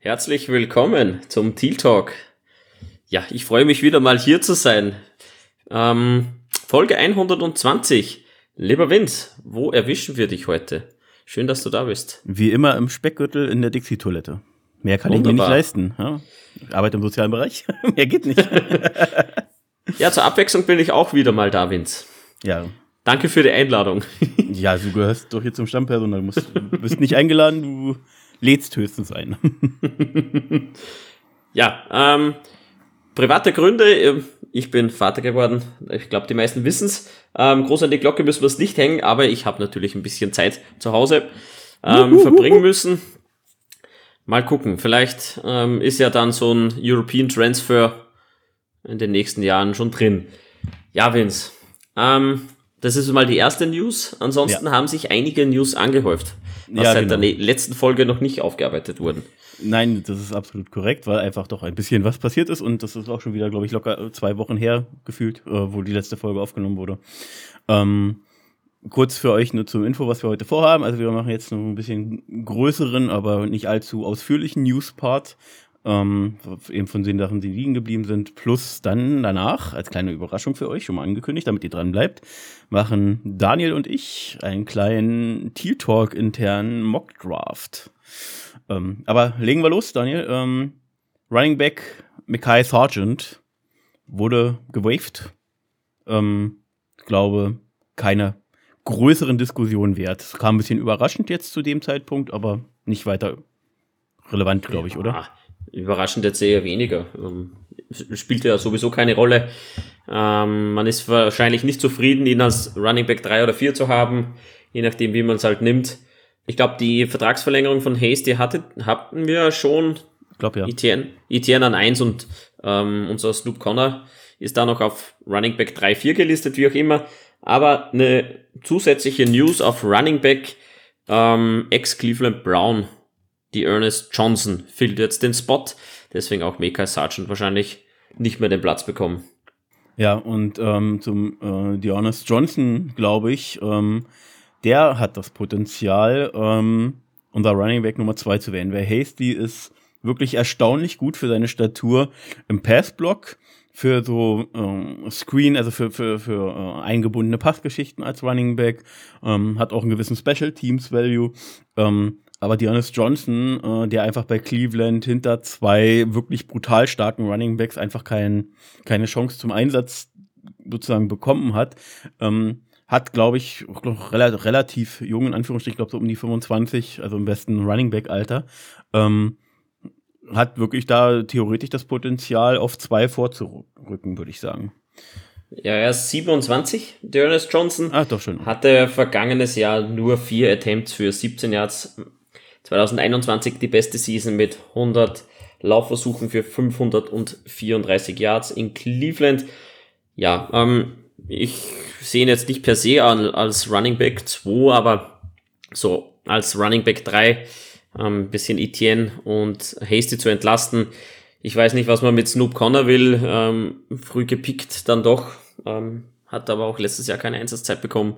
Herzlich willkommen zum Teal Talk. Ja, ich freue mich wieder mal hier zu sein. Ähm, Folge 120. Lieber Vince, wo erwischen wir dich heute? Schön, dass du da bist. Wie immer im Speckgürtel in der Dixie-Toilette. Mehr kann Wunderbar. ich mir nicht leisten. Ja? Ich arbeite im sozialen Bereich. Mehr geht nicht. ja, zur Abwechslung bin ich auch wieder mal da, Vince. Ja. Danke für die Einladung. ja, du gehörst doch hier zum Stammpersonal. Du bist nicht eingeladen, du lädst höchstens ein. ja, ähm, private Gründe. Ich bin Vater geworden. Ich glaube, die meisten wissen's. Ähm, groß an die Glocke müssen wir es nicht hängen, aber ich habe natürlich ein bisschen Zeit zu Hause ähm, verbringen müssen. Mal gucken. Vielleicht ähm, ist ja dann so ein European Transfer in den nächsten Jahren schon drin. Ja, Vince. Ähm, das ist mal die erste News. Ansonsten ja. haben sich einige News angehäuft, was ja, seit genau. der letzten Folge noch nicht aufgearbeitet wurden. Nein, das ist absolut korrekt, weil einfach doch ein bisschen was passiert ist und das ist auch schon wieder, glaube ich, locker zwei Wochen her gefühlt, äh, wo die letzte Folge aufgenommen wurde. Ähm, kurz für euch nur zum Info, was wir heute vorhaben. Also wir machen jetzt noch ein bisschen größeren, aber nicht allzu ausführlichen News-Part. Ähm, eben von den Sachen, die liegen geblieben sind. Plus dann danach, als kleine Überraschung für euch, schon mal angekündigt, damit ihr dran bleibt, machen Daniel und ich einen kleinen Teal-Talk internen Mock-Draft. Ähm, aber legen wir los, Daniel. Ähm, Running Back Mikai Sargent wurde gewaved. Ähm, ich glaube, keine größeren Diskussionen wert. Es kam ein bisschen überraschend jetzt zu dem Zeitpunkt, aber nicht weiter relevant, glaube ich, ja, oder? Überraschend jetzt eher weniger. Ähm, spielt ja sowieso keine Rolle. Ähm, man ist wahrscheinlich nicht zufrieden, ihn als Running Back 3 oder 4 zu haben, je nachdem, wie man es halt nimmt. Ich glaube, die Vertragsverlängerung von Hayes, die hatte, hatten wir schon. Ich glaube ja. Etienne, Etienne an 1 und ähm, unser Snoop Connor ist da noch auf Running Back 3, 4 gelistet, wie auch immer. Aber eine zusätzliche News auf Running Back ähm, ex-Cleveland Brown, die Ernest Johnson, füllt jetzt den Spot. Deswegen auch Meka Sargent wahrscheinlich nicht mehr den Platz bekommen. Ja, und ähm, zum äh, die Ernest Johnson, glaube ich, ähm, der hat das Potenzial, ähm, unser Running Back Nummer zwei zu werden. Weil Hasty ist wirklich erstaunlich gut für seine Statur im Passblock, für so äh, Screen, also für, für, für äh, eingebundene Passgeschichten als Running Back, ähm, hat auch einen gewissen Special Teams Value. Ähm, aber Dearness Johnson, äh, der einfach bei Cleveland hinter zwei wirklich brutal starken Running Backs einfach kein, keine Chance zum Einsatz sozusagen bekommen hat, ähm, hat, glaube ich, noch relativ, relativ jung, in Anführungsstrichen, glaube so um die 25, also im besten Running Back-Alter, ähm, hat wirklich da theoretisch das Potenzial, auf zwei vorzurücken, würde ich sagen. Ja, er ist 27, Ernest Johnson. Ach, doch schon. Hatte vergangenes Jahr nur vier Attempts für 17 Yards. 2021 die beste Season mit 100 Laufversuchen für 534 Yards in Cleveland. Ja, ähm, ich sehe ihn jetzt nicht per se als Running Back 2, aber so als Running Back 3 ein ähm, bisschen Etienne und Hasty zu entlasten. Ich weiß nicht, was man mit Snoop Connor will. Ähm, früh gepickt dann doch. Ähm, hat aber auch letztes Jahr keine Einsatzzeit bekommen.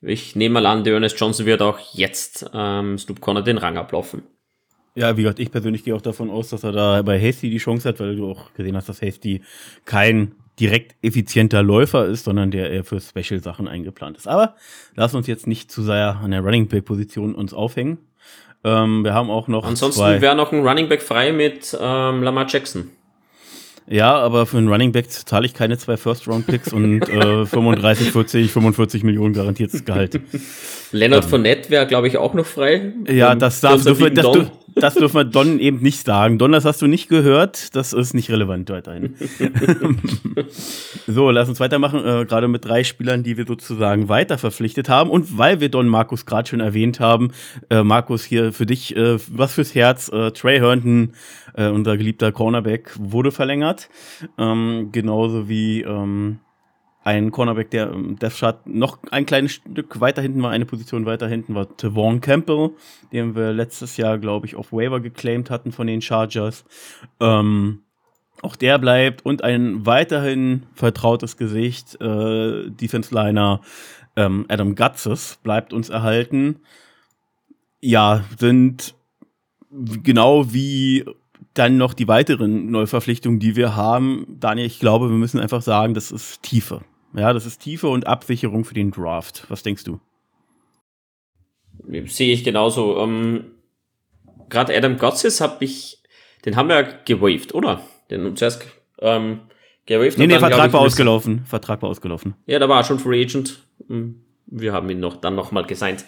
Ich nehme mal an, der Ernest Johnson wird auch jetzt ähm, Snoop Connor den Rang ablaufen. Ja, wie gesagt, ich persönlich gehe auch davon aus, dass er da bei Hasty die Chance hat, weil du auch gesehen hast, dass Hasty kein direkt effizienter Läufer ist, sondern der eher für Special-Sachen eingeplant ist. Aber lass uns jetzt nicht zu sehr an der Running Back-Position uns aufhängen. Ähm, wir haben auch noch. Ansonsten wäre noch ein Running Back frei mit ähm, Lamar Jackson. Ja, aber für einen Running Back zahle ich keine zwei First-Round-Picks und äh, 35, 40, 45 Millionen garantiertes Gehalt. Leonard ähm, Fournette wäre, glaube ich, auch noch frei. Ja, das darf, dürfen, das, dürfen, das dürfen wir Don eben nicht sagen. Don, das hast du nicht gehört. Das ist nicht relevant weiterhin. so, lass uns weitermachen. Äh, gerade mit drei Spielern, die wir sozusagen weiter verpflichtet haben. Und weil wir Don Markus gerade schon erwähnt haben, äh, Markus, hier für dich äh, was fürs Herz. Äh, Trey Herndon äh, unser geliebter Cornerback, wurde verlängert. Ähm, genauso wie ähm, ein Cornerback, der im Death Chart noch ein kleines Stück weiter hinten war, eine Position weiter hinten war Tavon Campbell, den wir letztes Jahr, glaube ich, auf Waiver geclaimed hatten von den Chargers. Ähm, auch der bleibt und ein weiterhin vertrautes Gesicht, äh, Defense Liner ähm, Adam Gutzes bleibt uns erhalten. Ja, sind genau wie dann noch die weiteren Neuverpflichtungen, die wir haben. Daniel, ich glaube, wir müssen einfach sagen, das ist Tiefe. Ja, das ist Tiefe und Absicherung für den Draft. Was denkst du? Sehe ich genauso. Ähm, Gerade Adam Gotsis habe ich, den haben wir gewaved, oder? Den zuerst ähm, gewaved. Nee, nee, Vertrag war ausgelaufen. Vertrag war ausgelaufen. Ja, da war er schon Free Agent. Hm, wir haben ihn noch dann nochmal gesigned.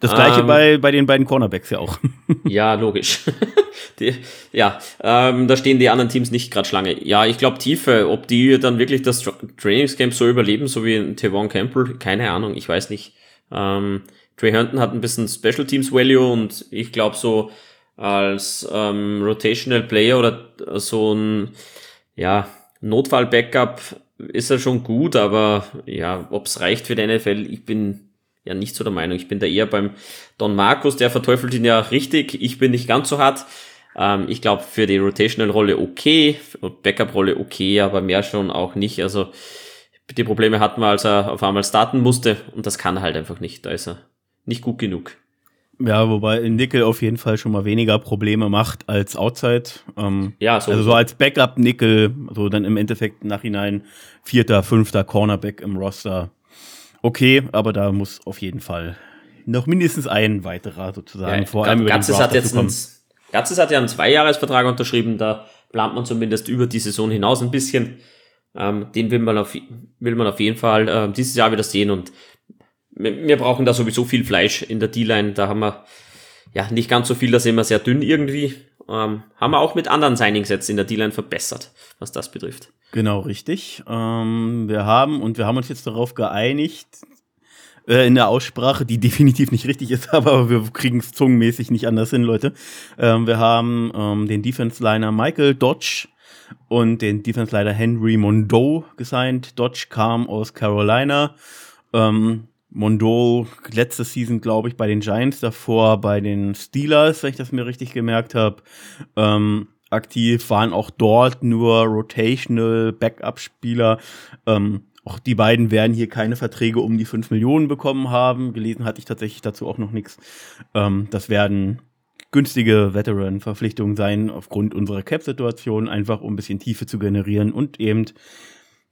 Das gleiche ähm, bei, bei den beiden Cornerbacks ja auch. ja, logisch. die, ja, ähm, da stehen die anderen Teams nicht gerade Schlange. Ja, ich glaube Tiefe, ob die dann wirklich das Trainingscamp so überleben, so wie in Tevon Campbell, keine Ahnung, ich weiß nicht. Ähm, Trey Hunton hat ein bisschen Special Teams Value und ich glaube so als ähm, Rotational Player oder so ein ja, Notfall-Backup ist er schon gut, aber ja, ob es reicht für die NFL, ich bin ja nicht so der Meinung. Ich bin da eher beim Don Markus, der verteufelt ihn ja richtig. Ich bin nicht ganz so hart. Ähm, ich glaube, für die Rotational-Rolle okay, Backup-Rolle okay, aber mehr schon auch nicht. Also die Probleme hatten wir, als er auf einmal starten musste und das kann er halt einfach nicht. Da ist er nicht gut genug. Ja, wobei Nickel auf jeden Fall schon mal weniger Probleme macht als Outside. Ähm, ja, so. Also so als Backup Nickel, so dann im Endeffekt nachhinein vierter, fünfter Cornerback im Roster okay, aber da muss auf jeden Fall noch mindestens ein weiterer sozusagen ja, vor allem über Gatzes hat jetzt einen, Gatzes hat ja einen Zweijahresvertrag unterschrieben, da plant man zumindest über die Saison hinaus ein bisschen. Ähm, den will man auf, will man auf jeden Fall äh, dieses Jahr wieder sehen und wir, wir brauchen da sowieso viel Fleisch in der D-Line. Da haben wir ja nicht ganz so viel, da sind wir sehr dünn irgendwie. Ähm, haben wir auch mit anderen Signings jetzt in der D-Line verbessert, was das betrifft. Genau, richtig. Ähm, wir haben, und wir haben uns jetzt darauf geeinigt, äh, in der Aussprache, die definitiv nicht richtig ist, aber wir kriegen es zungenmäßig nicht anders hin, Leute. Ähm, wir haben ähm, den Defense-Liner Michael Dodge und den Defense-Liner Henry Mondeau gesigned. Dodge kam aus Carolina. Ähm, Mondo letzte Season, glaube ich, bei den Giants, davor bei den Steelers, wenn ich das mir richtig gemerkt habe. Ähm, aktiv waren auch dort nur Rotational Backup-Spieler. Ähm, auch die beiden werden hier keine Verträge um die 5 Millionen bekommen haben. Gelesen hatte ich tatsächlich dazu auch noch nichts. Ähm, das werden günstige Veteran-Verpflichtungen sein, aufgrund unserer Cap-Situation, einfach um ein bisschen Tiefe zu generieren und eben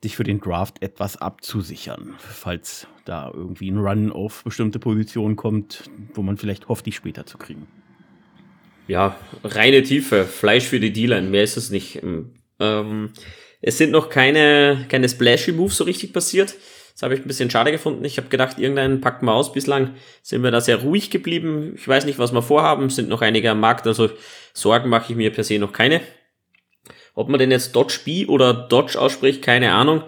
dich für den Draft etwas abzusichern, falls da irgendwie ein Run auf bestimmte Positionen kommt, wo man vielleicht hofft, die später zu kriegen. Ja, reine Tiefe, Fleisch für die Dealer, mehr ist es nicht. Ähm, es sind noch keine, keine splashy Moves so richtig passiert. Das habe ich ein bisschen schade gefunden. Ich habe gedacht, irgendeinen packen wir aus. Bislang sind wir da sehr ruhig geblieben. Ich weiß nicht, was wir vorhaben. Sind noch einige am Markt, also Sorgen mache ich mir per se noch keine. Ob man den jetzt Dodge B oder Dodge ausspricht, keine Ahnung.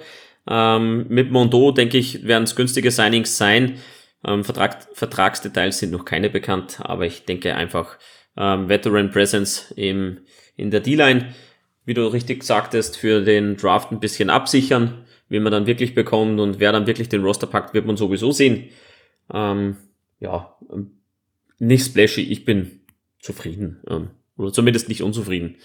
Ähm, mit Mondo, denke ich, werden es günstige Signings sein. Ähm, Vertrag, Vertragsdetails sind noch keine bekannt, aber ich denke einfach ähm, Veteran Presence im, in der D-Line, wie du richtig sagtest, für den Draft ein bisschen absichern, wie man dann wirklich bekommt und wer dann wirklich den Roster packt, wird man sowieso sehen. Ähm, ja, ähm, nicht splashy, ich bin zufrieden. Ähm, oder zumindest nicht unzufrieden.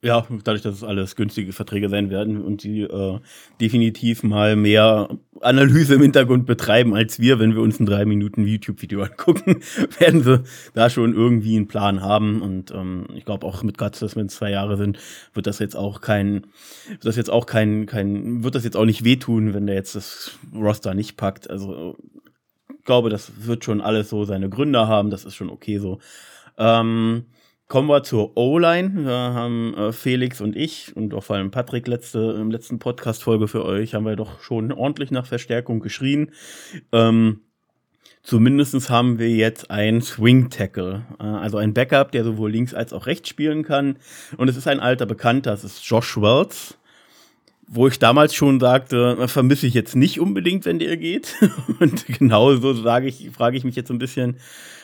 Ja, dadurch, dass es alles günstige Verträge sein werden und die äh, definitiv mal mehr Analyse im Hintergrund betreiben als wir, wenn wir uns ein drei Minuten YouTube-Video angucken, werden sie da schon irgendwie einen Plan haben. Und ähm, ich glaube auch mit Guts, dass wir in zwei Jahre sind, wird das jetzt auch kein, wird das jetzt auch kein, kein, wird das jetzt auch nicht wehtun, wenn der jetzt das Roster nicht packt. Also ich glaube, das wird schon alles so seine Gründe haben, das ist schon okay so. Ähm, Kommen wir zur O-Line. Da haben äh, Felix und ich und auch vor allem Patrick letzte, im letzten Podcast-Folge für euch haben wir doch schon ordentlich nach Verstärkung geschrien. Ähm, zumindest haben wir jetzt einen Swing-Tackle, äh, also ein Backup, der sowohl links als auch rechts spielen kann. Und es ist ein alter Bekannter, das ist Josh Wells wo ich damals schon sagte, vermisse ich jetzt nicht unbedingt, wenn der geht. Und genauso sage ich, frage ich mich jetzt so ein bisschen,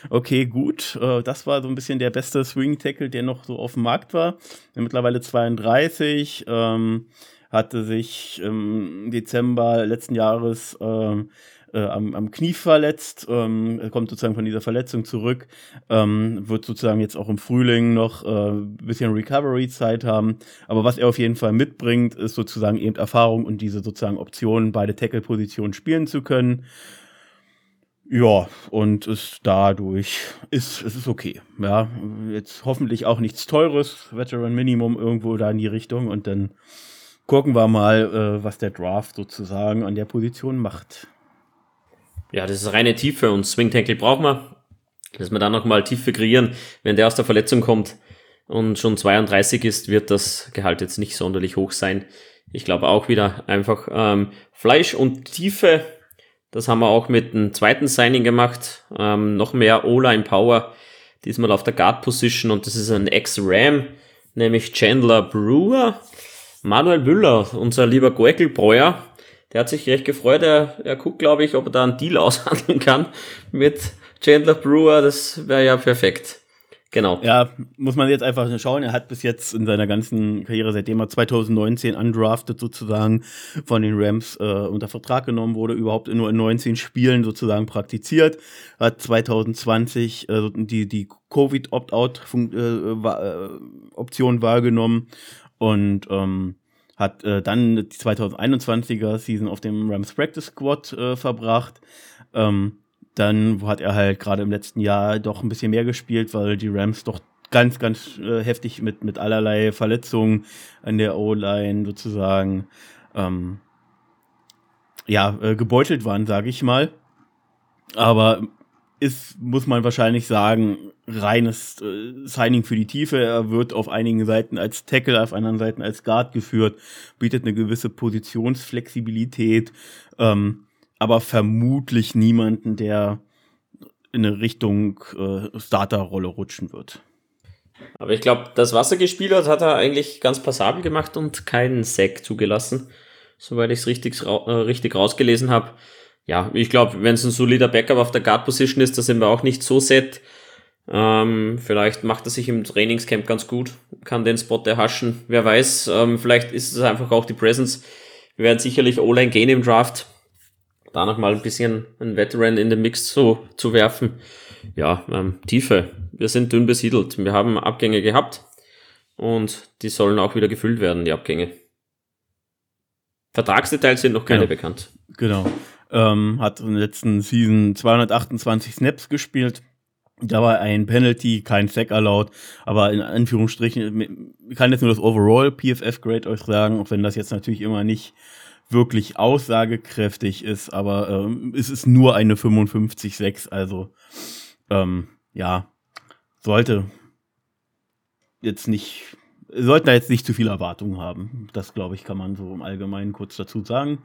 okay, gut, äh, das war so ein bisschen der beste Swing Tackle, der noch so auf dem Markt war. Mittlerweile 32, ähm, hatte sich im Dezember letzten Jahres ähm, äh, am, am Knie verletzt, ähm, kommt sozusagen von dieser Verletzung zurück, ähm, wird sozusagen jetzt auch im Frühling noch äh, ein bisschen Recovery-Zeit haben. Aber was er auf jeden Fall mitbringt, ist sozusagen eben Erfahrung und diese sozusagen Optionen, beide Tackle-Positionen spielen zu können. Ja, und ist dadurch, ist, es ist okay. Ja, jetzt hoffentlich auch nichts Teures, Veteran Minimum irgendwo da in die Richtung und dann gucken wir mal, äh, was der Draft sozusagen an der Position macht. Ja, das ist reine Tiefe und Swing Tackle braucht man, dass wir dann nochmal Tiefe kreieren. Wenn der aus der Verletzung kommt und schon 32 ist, wird das Gehalt jetzt nicht sonderlich hoch sein. Ich glaube auch wieder einfach ähm, Fleisch und Tiefe das haben wir auch mit dem zweiten Signing gemacht. Ähm, noch mehr O-Line Power, diesmal auf der Guard Position und das ist ein Ex-Ram, nämlich Chandler Brewer. Manuel Müller, unser lieber Goekelbräuer, der hat sich recht gefreut. Er, er guckt, glaube ich, ob er da einen Deal aushandeln kann mit Chandler Brewer. Das wäre ja perfekt. Genau. Ja, muss man jetzt einfach schauen. Er hat bis jetzt in seiner ganzen Karriere, seitdem er 2019 undrafted sozusagen von den Rams äh, unter Vertrag genommen wurde, überhaupt nur in 19 Spielen sozusagen praktiziert. Hat 2020 äh, die, die Covid-Opt-out-Option äh, äh, wahrgenommen und ähm, hat äh, dann die 2021er Season auf dem Rams Practice Squad äh, verbracht. Ähm, dann hat er halt gerade im letzten Jahr doch ein bisschen mehr gespielt, weil die Rams doch ganz, ganz äh, heftig mit, mit allerlei Verletzungen an der O-Line sozusagen ähm, ja, äh, gebeutelt waren, sage ich mal. Aber ist, muss man wahrscheinlich sagen, reines äh, Signing für die Tiefe. Er wird auf einigen Seiten als Tackle, auf anderen Seiten als Guard geführt, bietet eine gewisse Positionsflexibilität. Ähm, aber vermutlich niemanden, der in eine Richtung äh, Starterrolle rutschen wird. Aber ich glaube, das, was er gespielt hat, hat er eigentlich ganz passabel gemacht und keinen Sack zugelassen, soweit ich es richtig, äh, richtig rausgelesen habe. Ja, ich glaube, wenn es ein solider Backup auf der Guard-Position ist, da sind wir auch nicht so set. Ähm, vielleicht macht er sich im Trainingscamp ganz gut, kann den Spot erhaschen. Wer weiß, ähm, vielleicht ist es einfach auch die Presence. Wir werden sicherlich O-Line gehen im Draft da noch mal ein bisschen ein Veteran in den Mix zu, zu werfen. Ja, ähm, Tiefe. Wir sind dünn besiedelt. Wir haben Abgänge gehabt und die sollen auch wieder gefüllt werden, die Abgänge. Vertragsdetails sind noch keine genau. bekannt. Genau. Ähm, hat in der letzten Season 228 Snaps gespielt. Da war ein Penalty, kein Sack erlaubt, aber in Anführungsstrichen, ich kann jetzt nur das Overall PFF Grade euch sagen, auch wenn das jetzt natürlich immer nicht wirklich aussagekräftig ist, aber ähm, es ist nur eine 55,6, also ähm, ja, sollte jetzt nicht, sollten da jetzt nicht zu viel Erwartungen haben. Das, glaube ich, kann man so im Allgemeinen kurz dazu sagen.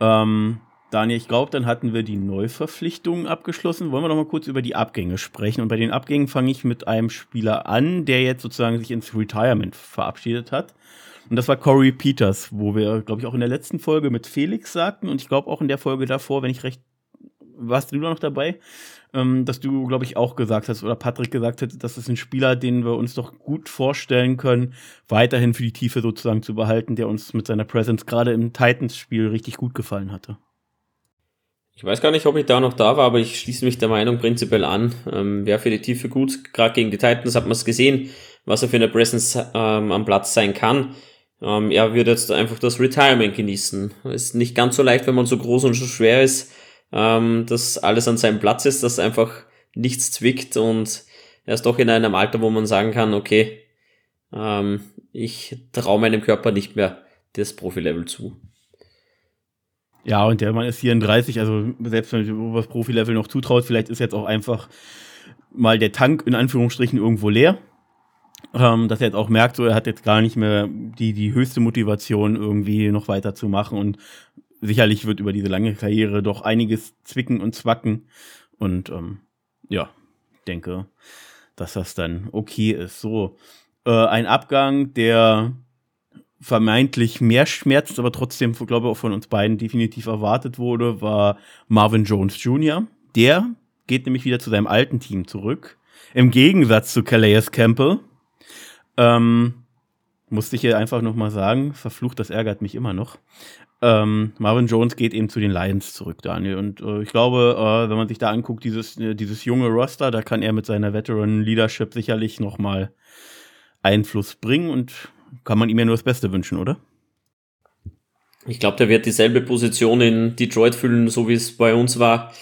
Ähm, Daniel, ich glaube, dann hatten wir die Neuverpflichtungen abgeschlossen. Wollen wir noch mal kurz über die Abgänge sprechen? Und bei den Abgängen fange ich mit einem Spieler an, der jetzt sozusagen sich ins Retirement verabschiedet hat. Und das war Corey Peters, wo wir, glaube ich, auch in der letzten Folge mit Felix sagten und ich glaube auch in der Folge davor, wenn ich recht, warst du noch dabei, ähm, dass du, glaube ich, auch gesagt hast oder Patrick gesagt hat, das ist ein Spieler, den wir uns doch gut vorstellen können, weiterhin für die Tiefe sozusagen zu behalten, der uns mit seiner Presence gerade im Titans-Spiel richtig gut gefallen hatte. Ich weiß gar nicht, ob ich da noch da war, aber ich schließe mich der Meinung prinzipiell an. Ähm, Wäre für die Tiefe gut. Gerade gegen die Titans hat man es gesehen, was er für eine Presence ähm, am Platz sein kann. Ähm, er wird jetzt einfach das Retirement genießen. Ist nicht ganz so leicht, wenn man so groß und so schwer ist, ähm, dass alles an seinem Platz ist, dass einfach nichts zwickt und er ist doch in einem Alter, wo man sagen kann, okay, ähm, ich traue meinem Körper nicht mehr das Profilevel zu. Ja, und der Mann ist 34, also selbst wenn man das Profilevel noch zutraut, vielleicht ist jetzt auch einfach mal der Tank in Anführungsstrichen irgendwo leer ähm, dass er jetzt auch merkt, so er hat jetzt gar nicht mehr die, die höchste Motivation, irgendwie noch weiterzumachen und sicherlich wird über diese lange Karriere doch einiges zwicken und zwacken. Und ähm, ja, denke, dass das dann okay ist. So, äh, ein Abgang, der vermeintlich mehr schmerzt, aber trotzdem, glaube ich, auch von uns beiden definitiv erwartet wurde, war Marvin Jones Jr. Der geht nämlich wieder zu seinem alten Team zurück. Im Gegensatz zu Calais Campbell, ähm, musste ich hier einfach nochmal sagen, verflucht, das ärgert mich immer noch. Ähm, Marvin Jones geht eben zu den Lions zurück, Daniel. Und äh, ich glaube, äh, wenn man sich da anguckt, dieses, äh, dieses junge Roster, da kann er mit seiner Veteran Leadership sicherlich nochmal Einfluss bringen und kann man ihm ja nur das Beste wünschen, oder? Ich glaube, der wird dieselbe Position in Detroit füllen, so wie es bei uns war.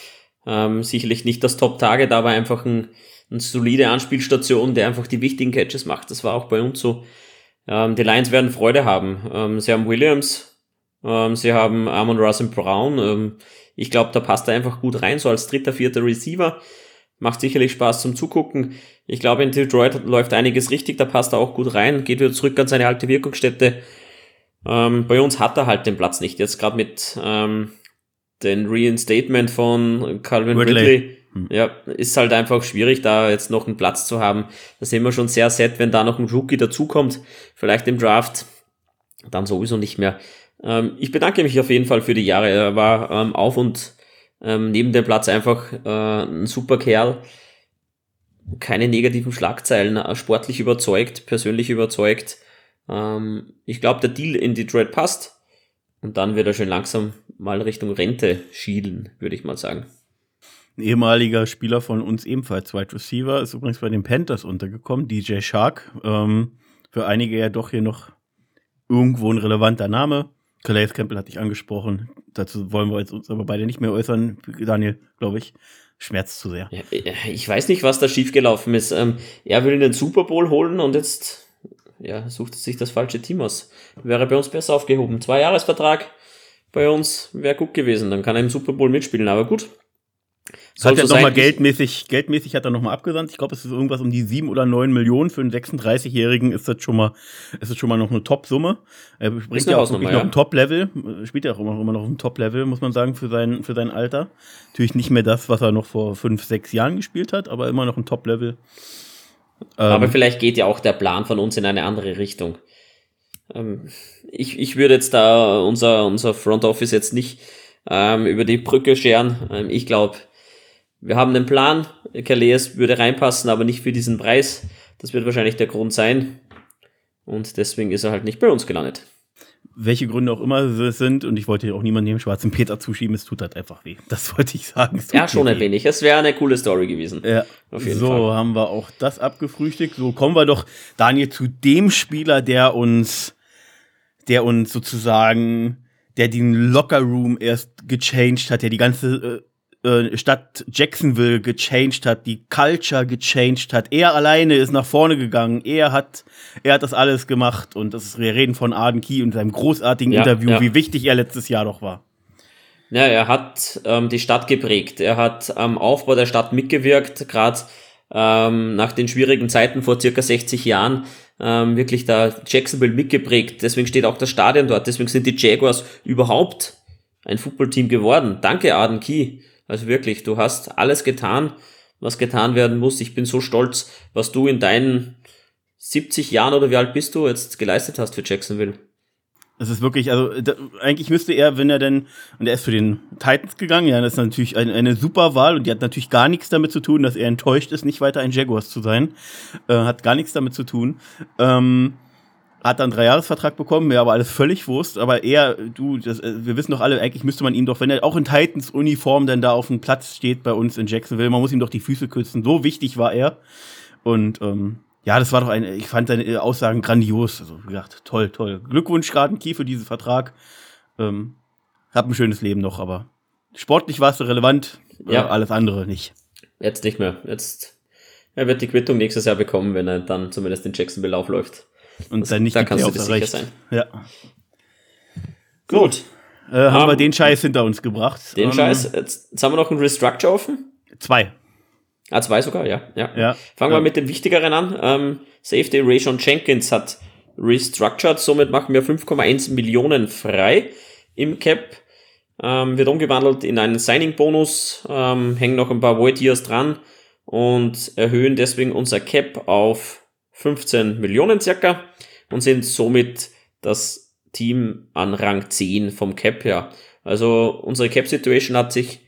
Ähm, sicherlich nicht das Top-Target, aber einfach ein, eine solide Anspielstation, der einfach die wichtigen Catches macht. Das war auch bei uns so. Ähm, die Lions werden Freude haben. Ähm, sie haben Williams, ähm, sie haben Amon Russell Brown. Ähm, ich glaube, da passt er einfach gut rein, so als dritter, vierter Receiver. Macht sicherlich Spaß zum Zugucken. Ich glaube, in Detroit läuft einiges richtig, da passt er auch gut rein, geht wieder zurück an seine alte Wirkungsstätte. Ähm, bei uns hat er halt den Platz nicht. Jetzt gerade mit ähm, den Reinstatement von Calvin Ridley. Ridley. Hm. Ja, ist halt einfach schwierig, da jetzt noch einen Platz zu haben. Da sind wir schon sehr set, wenn da noch ein Rookie dazukommt, vielleicht im Draft, dann sowieso nicht mehr. Ähm, ich bedanke mich auf jeden Fall für die Jahre. Er war ähm, auf und ähm, neben dem Platz einfach äh, ein super Kerl. Keine negativen Schlagzeilen, äh, sportlich überzeugt, persönlich überzeugt. Ähm, ich glaube, der Deal in Detroit passt. Und dann wird er schön langsam mal Richtung Rente schielen, würde ich mal sagen. Ein ehemaliger Spieler von uns ebenfalls, Wide Receiver, ist übrigens bei den Panthers untergekommen, DJ Shark. Ähm, für einige ja doch hier noch irgendwo ein relevanter Name. Calais Campbell hatte ich angesprochen. Dazu wollen wir jetzt uns aber beide nicht mehr äußern, Daniel, glaube ich. Schmerzt zu sehr. Ja, ich weiß nicht, was da schiefgelaufen ist. Ähm, er will den Super Bowl holen und jetzt ja, sucht sich das falsche Team aus. Wäre bei uns besser aufgehoben. Zwei Jahresvertrag bei uns wäre gut gewesen. Dann kann er im Super Bowl mitspielen. Aber gut. Soll hat er so nochmal geldmäßig, geldmäßig hat er nochmal abgesandt. Ich glaube, es ist irgendwas um die sieben oder neun Millionen. Für einen 36-Jährigen ist das schon mal, ist das schon mal noch eine Top-Summe. Er bringt ja auch wirklich noch ein Top-Level. Spielt ja auch immer, immer noch ein Top-Level, muss man sagen, für sein, für sein Alter. Natürlich nicht mehr das, was er noch vor fünf, sechs Jahren gespielt hat, aber immer noch ein Top-Level. Aber ähm, vielleicht geht ja auch der Plan von uns in eine andere Richtung. Ähm, ich, ich würde jetzt da unser, unser Front Office jetzt nicht ähm, über die Brücke scheren. Ähm, ich glaube, wir haben den Plan. Calais würde reinpassen, aber nicht für diesen Preis. Das wird wahrscheinlich der Grund sein. Und deswegen ist er halt nicht bei uns gelandet welche Gründe auch immer es sind, und ich wollte ja auch niemanden dem schwarzen Peter zuschieben, es tut halt einfach weh. Das wollte ich sagen. Ja, schon ein wenig. Es wäre eine coole Story gewesen. Ja. Auf jeden so Fall. haben wir auch das abgefrühstückt. So kommen wir doch, Daniel, zu dem Spieler, der uns, der uns sozusagen, der den Locker Room erst gechanged hat, der die ganze äh, Stadt Jacksonville gechanged hat, die Culture gechanged hat. Er alleine ist nach vorne gegangen. Er hat, er hat das alles gemacht. Und das ist, wir reden von Arden Key und seinem großartigen ja, Interview, ja. wie wichtig er letztes Jahr doch war. Ja, er hat ähm, die Stadt geprägt. Er hat am Aufbau der Stadt mitgewirkt, gerade ähm, nach den schwierigen Zeiten vor circa 60 Jahren ähm, wirklich da Jacksonville mitgeprägt. Deswegen steht auch das Stadion dort. Deswegen sind die Jaguars überhaupt ein Footballteam geworden. Danke, Arden Key. Also wirklich, du hast alles getan, was getan werden muss. Ich bin so stolz, was du in deinen 70 Jahren oder wie alt bist du jetzt geleistet hast für Jacksonville. Es ist wirklich, also da, eigentlich müsste er, wenn er denn, und er ist für den Titans gegangen, ja, das ist natürlich eine, eine super Wahl und die hat natürlich gar nichts damit zu tun, dass er enttäuscht ist, nicht weiter ein Jaguars zu sein. Äh, hat gar nichts damit zu tun. Ähm, hat dann einen Dreijahresvertrag bekommen, mir aber alles völlig Wurst, aber er, du, das, äh, wir wissen doch alle, eigentlich müsste man ihn doch, wenn er auch in Titans Uniform dann da auf dem Platz steht bei uns in Jacksonville, man muss ihm doch die Füße küssen, so wichtig war er. Und ähm, ja, das war doch ein, ich fand seine Aussagen grandios, also wie gesagt, toll, toll. Glückwunsch Garten Key für diesen Vertrag. Ähm, hab ein schönes Leben noch, aber sportlich warst du relevant, ja. Äh, alles andere nicht. Jetzt nicht mehr, jetzt er wird die Quittung nächstes Jahr bekommen, wenn er dann zumindest in Jacksonville aufläuft. Und das, dann nicht da du dir sicher sein. Ja. Gut. Äh, haben um, wir ähm, den Scheiß hinter uns gebracht. Den um, ähm, Scheiß. Jetzt, jetzt, haben wir noch ein Restructure offen. Zwei. Ah, zwei sogar, ja. ja. ja. Fangen ja. wir mit dem Wichtigeren an. Ähm, Safety Rayshon Jenkins hat restructured, somit machen wir 5,1 Millionen frei im Cap. Ähm, wird umgewandelt in einen Signing-Bonus, ähm, hängen noch ein paar Void Years dran und erhöhen deswegen unser Cap auf 15 Millionen circa und sind somit das Team an Rang 10 vom Cap her. Also unsere Cap-Situation hat sich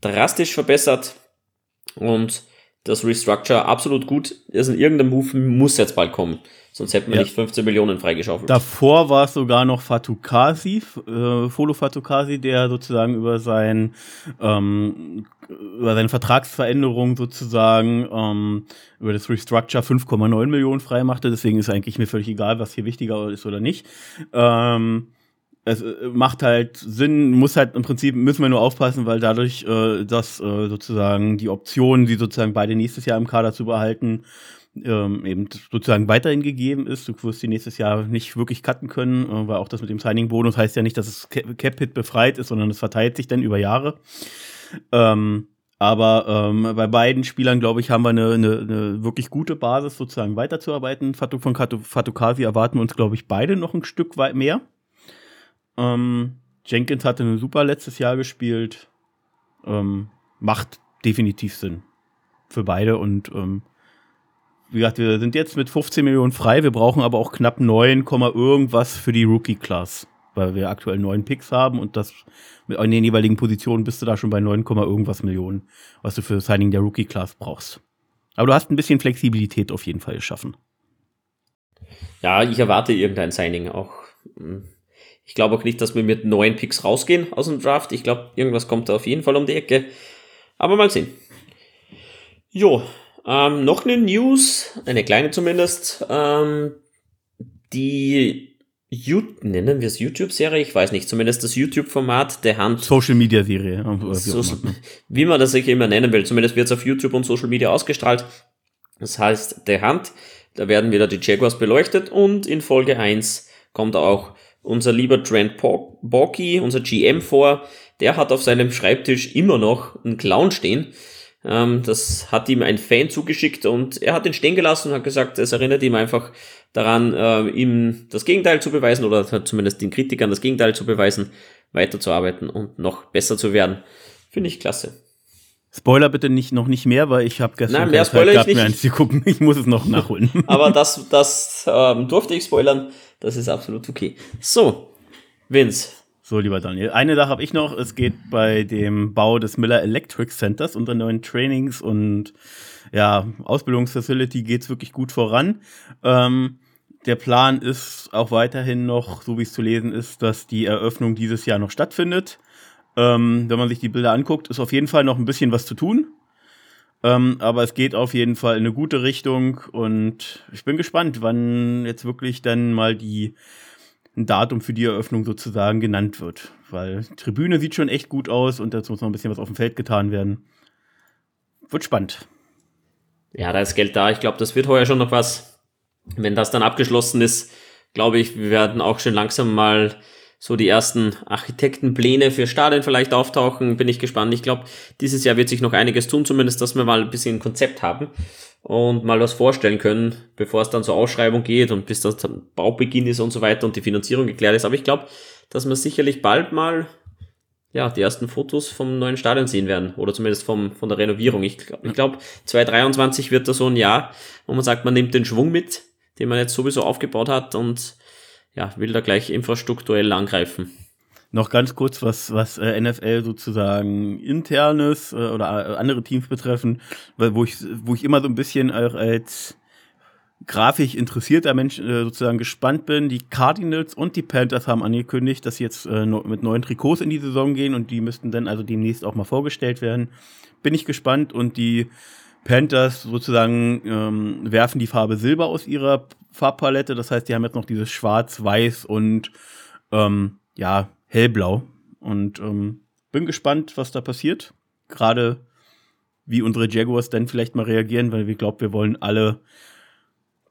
drastisch verbessert und das Restructure absolut gut. Also irgendein Move muss jetzt bald kommen. Sonst hätten wir ja. nicht 15 Millionen freigeschaufelt. Davor war es sogar noch Fatukasi, äh, Folo Fatukasi, der sozusagen über sein ähm, über seine Vertragsveränderung sozusagen ähm, über das Restructure 5,9 Millionen freimachte. Deswegen ist eigentlich mir völlig egal, was hier wichtiger ist oder nicht. Ähm, es äh, macht halt Sinn, muss halt im Prinzip, müssen wir nur aufpassen, weil dadurch, äh, dass äh, sozusagen die Option, die sozusagen beide nächstes Jahr im Kader zu behalten, ähm, eben sozusagen weiterhin gegeben ist. Du wirst die nächstes Jahr nicht wirklich cutten können, äh, weil auch das mit dem Signing-Bonus heißt ja nicht, dass es Cap-Hit befreit ist, sondern es verteilt sich dann über Jahre. Ähm, aber ähm, bei beiden Spielern, glaube ich, haben wir eine, eine, eine wirklich gute Basis, sozusagen weiterzuarbeiten. von Fatukasi erwarten wir uns, glaube ich, beide noch ein Stück weit mehr. Ähm, Jenkins hatte eine super letztes Jahr gespielt. Ähm, macht definitiv Sinn für beide und ähm, wie gesagt, wir sind jetzt mit 15 Millionen frei, wir brauchen aber auch knapp 9, irgendwas für die Rookie-Class, weil wir aktuell neun Picks haben und das mit in den jeweiligen Positionen bist du da schon bei 9, irgendwas Millionen, was du für das Signing der Rookie-Class brauchst. Aber du hast ein bisschen Flexibilität auf jeden Fall geschaffen. Ja, ich erwarte irgendein Signing auch. Ich glaube auch nicht, dass wir mit neun Picks rausgehen aus dem Draft. Ich glaube, irgendwas kommt da auf jeden Fall um die Ecke. Aber mal sehen. Jo, ähm, noch eine News, eine kleine zumindest. Ähm, die You nennen wir es YouTube-Serie, ich weiß nicht, zumindest das YouTube-Format der Hand. Social-Media-Serie. So, wie man das sich immer nennen will. Zumindest wird es auf YouTube und Social Media ausgestrahlt. Das heißt, der Hand, da werden wieder die Jaguars beleuchtet und in Folge 1 kommt auch unser lieber Trent Borky, unser GM vor. Der hat auf seinem Schreibtisch immer noch einen Clown stehen. Ähm, das hat ihm ein Fan zugeschickt und er hat ihn stehen gelassen und hat gesagt, es erinnert ihm einfach daran, äh, ihm das Gegenteil zu beweisen oder zumindest den Kritikern das Gegenteil zu beweisen, weiterzuarbeiten und noch besser zu werden. Finde ich klasse. Spoiler bitte nicht noch nicht mehr, weil ich habe gestern Nein, mehr Spoiler gehabt, ich nicht. mir eins zu gucken. Ich muss es noch nachholen. Aber das, das ähm, durfte ich spoilern. Das ist absolut okay. So, Vince, so, lieber Daniel. Eine Sache habe ich noch. Es geht bei dem Bau des Miller Electric Centers, unserer neuen Trainings- und ja, Ausbildungsfacility geht es wirklich gut voran. Ähm, der Plan ist auch weiterhin noch, so wie es zu lesen ist, dass die Eröffnung dieses Jahr noch stattfindet. Ähm, wenn man sich die Bilder anguckt, ist auf jeden Fall noch ein bisschen was zu tun. Ähm, aber es geht auf jeden Fall in eine gute Richtung und ich bin gespannt, wann jetzt wirklich dann mal die ein Datum für die Eröffnung sozusagen genannt wird. Weil Tribüne sieht schon echt gut aus und jetzt muss noch ein bisschen was auf dem Feld getan werden. Wird spannend. Ja, da ist Geld da. Ich glaube, das wird heuer schon noch was. Wenn das dann abgeschlossen ist, glaube ich, wir werden auch schon langsam mal so die ersten Architektenpläne für Stadien vielleicht auftauchen. Bin ich gespannt. Ich glaube, dieses Jahr wird sich noch einiges tun, zumindest, dass wir mal ein bisschen ein Konzept haben und mal was vorstellen können, bevor es dann zur Ausschreibung geht und bis das dann Baubeginn ist und so weiter und die Finanzierung geklärt ist. Aber ich glaube, dass wir sicherlich bald mal ja, die ersten Fotos vom neuen Stadion sehen werden oder zumindest vom, von der Renovierung. Ich, ich glaube, 2023 wird da so ein Jahr, wo man sagt, man nimmt den Schwung mit, den man jetzt sowieso aufgebaut hat und ja, will da gleich infrastrukturell angreifen. Noch ganz kurz, was, was äh, NFL sozusagen internes äh, oder äh, andere Teams betreffen, weil wo ich, wo ich immer so ein bisschen auch als grafisch interessierter Mensch äh, sozusagen gespannt bin. Die Cardinals und die Panthers haben angekündigt, dass sie jetzt äh, mit neuen Trikots in die Saison gehen und die müssten dann also demnächst auch mal vorgestellt werden. Bin ich gespannt und die Panthers sozusagen ähm, werfen die Farbe Silber aus ihrer Farbpalette. Das heißt, die haben jetzt noch dieses Schwarz, Weiß und ähm, ja, hellblau. Und ähm, bin gespannt, was da passiert. Gerade wie unsere Jaguars dann vielleicht mal reagieren, weil wir glauben, wir wollen alle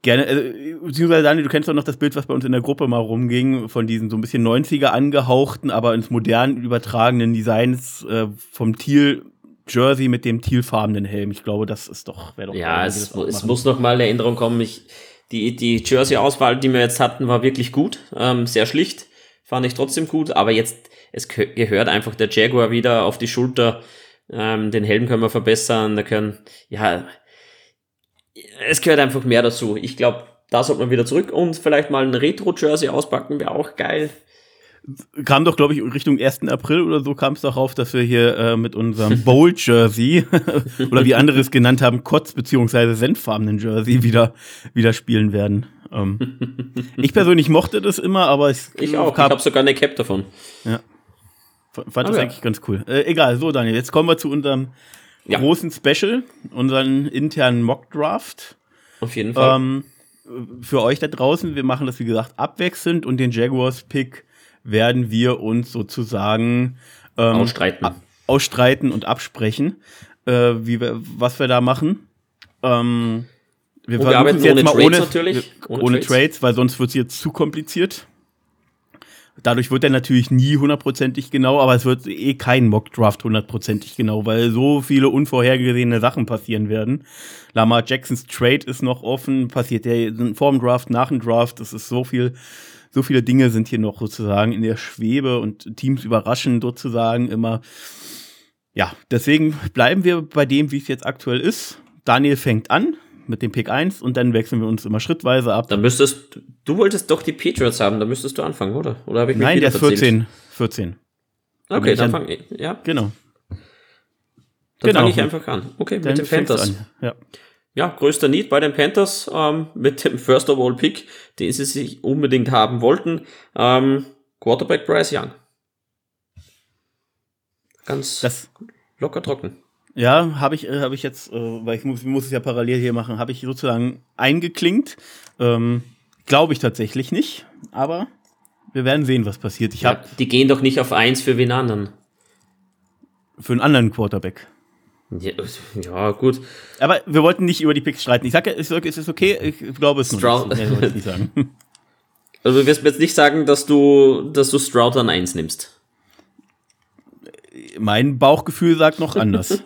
gerne, äh, beziehungsweise Daniel, du kennst doch noch das Bild, was bei uns in der Gruppe mal rumging, von diesen so ein bisschen 90er angehauchten, aber ins modern übertragenen Designs äh, vom Teal Jersey mit dem tealfarbenen Helm. Ich glaube, das ist doch, wäre doch Ja, es, es muss noch mal eine Änderung kommen. Ich, die, die Jersey-Auswahl, die wir jetzt hatten, war wirklich gut, ähm, sehr schlicht fand ich trotzdem gut, aber jetzt, es gehört einfach der Jaguar wieder auf die Schulter. Ähm, den Helm können wir verbessern, da können, ja, es gehört einfach mehr dazu. Ich glaube, da sollte man wieder zurück und vielleicht mal ein Retro-Jersey auspacken, wäre auch geil kam doch, glaube ich, Richtung 1. April oder so kam es darauf, dass wir hier äh, mit unserem Bowl-Jersey oder wie andere es genannt haben, Kotz- bzw. senffarbenen Jersey wieder, wieder spielen werden. Ähm, ich persönlich mochte das immer, aber ich, ich auch. Hab, ich habe sogar eine Cap davon. Ja. Fand ah, das ja. eigentlich ganz cool. Äh, egal, so Daniel, jetzt kommen wir zu unserem ja. großen Special, unseren internen Mock-Draft. Auf jeden Fall. Ähm, für euch da draußen, wir machen das wie gesagt abwechselnd und den Jaguars-Pick werden wir uns sozusagen ähm, ausstreiten. ausstreiten und absprechen, äh, wie wir, was wir da machen. Ähm, wir, wir versuchen jetzt mal Trades ohne, natürlich. ohne, ohne Trades. Trades, weil sonst wird es jetzt zu kompliziert. Dadurch wird er natürlich nie hundertprozentig genau, aber es wird eh kein Mockdraft hundertprozentig genau, weil so viele unvorhergesehene Sachen passieren werden. Lamar Jacksons Trade ist noch offen, passiert der vor dem Draft, nach dem Draft, das ist so viel, so viele Dinge sind hier noch sozusagen in der Schwebe und Teams überraschen sozusagen immer. Ja, deswegen bleiben wir bei dem, wie es jetzt aktuell ist. Daniel fängt an mit dem Pick 1 und dann wechseln wir uns immer schrittweise ab. Dann müsstest du wolltest doch die Patriots haben, dann müsstest du anfangen, oder? Oder habe ich mich Nein, der ist 14. 14. Okay, dann, dann fange ich, ja. Genau. Dann genau. fange ich einfach an. Okay, dann mit den Panthers. Ja. Ja, größter Need bei den Panthers ähm, mit dem First of All Pick, den sie sich unbedingt haben wollten. Ähm, Quarterback Bryce Young. Ganz das, locker trocken. Ja, habe ich, äh, hab ich jetzt, äh, weil ich muss, muss es ja parallel hier machen, habe ich sozusagen eingeklinkt. Ähm, Glaube ich tatsächlich nicht, aber wir werden sehen, was passiert. Ich ja, die gehen doch nicht auf eins für wen anderen. Für einen anderen Quarterback. Ja, ja, gut. Aber wir wollten nicht über die Picks streiten. Ich sage, ist, ist es okay? Ich glaube es Stroud. nicht. Nee, nicht sagen. Also du wirst mir jetzt nicht sagen, dass du, dass du Stroud an eins nimmst mein Bauchgefühl sagt noch anders.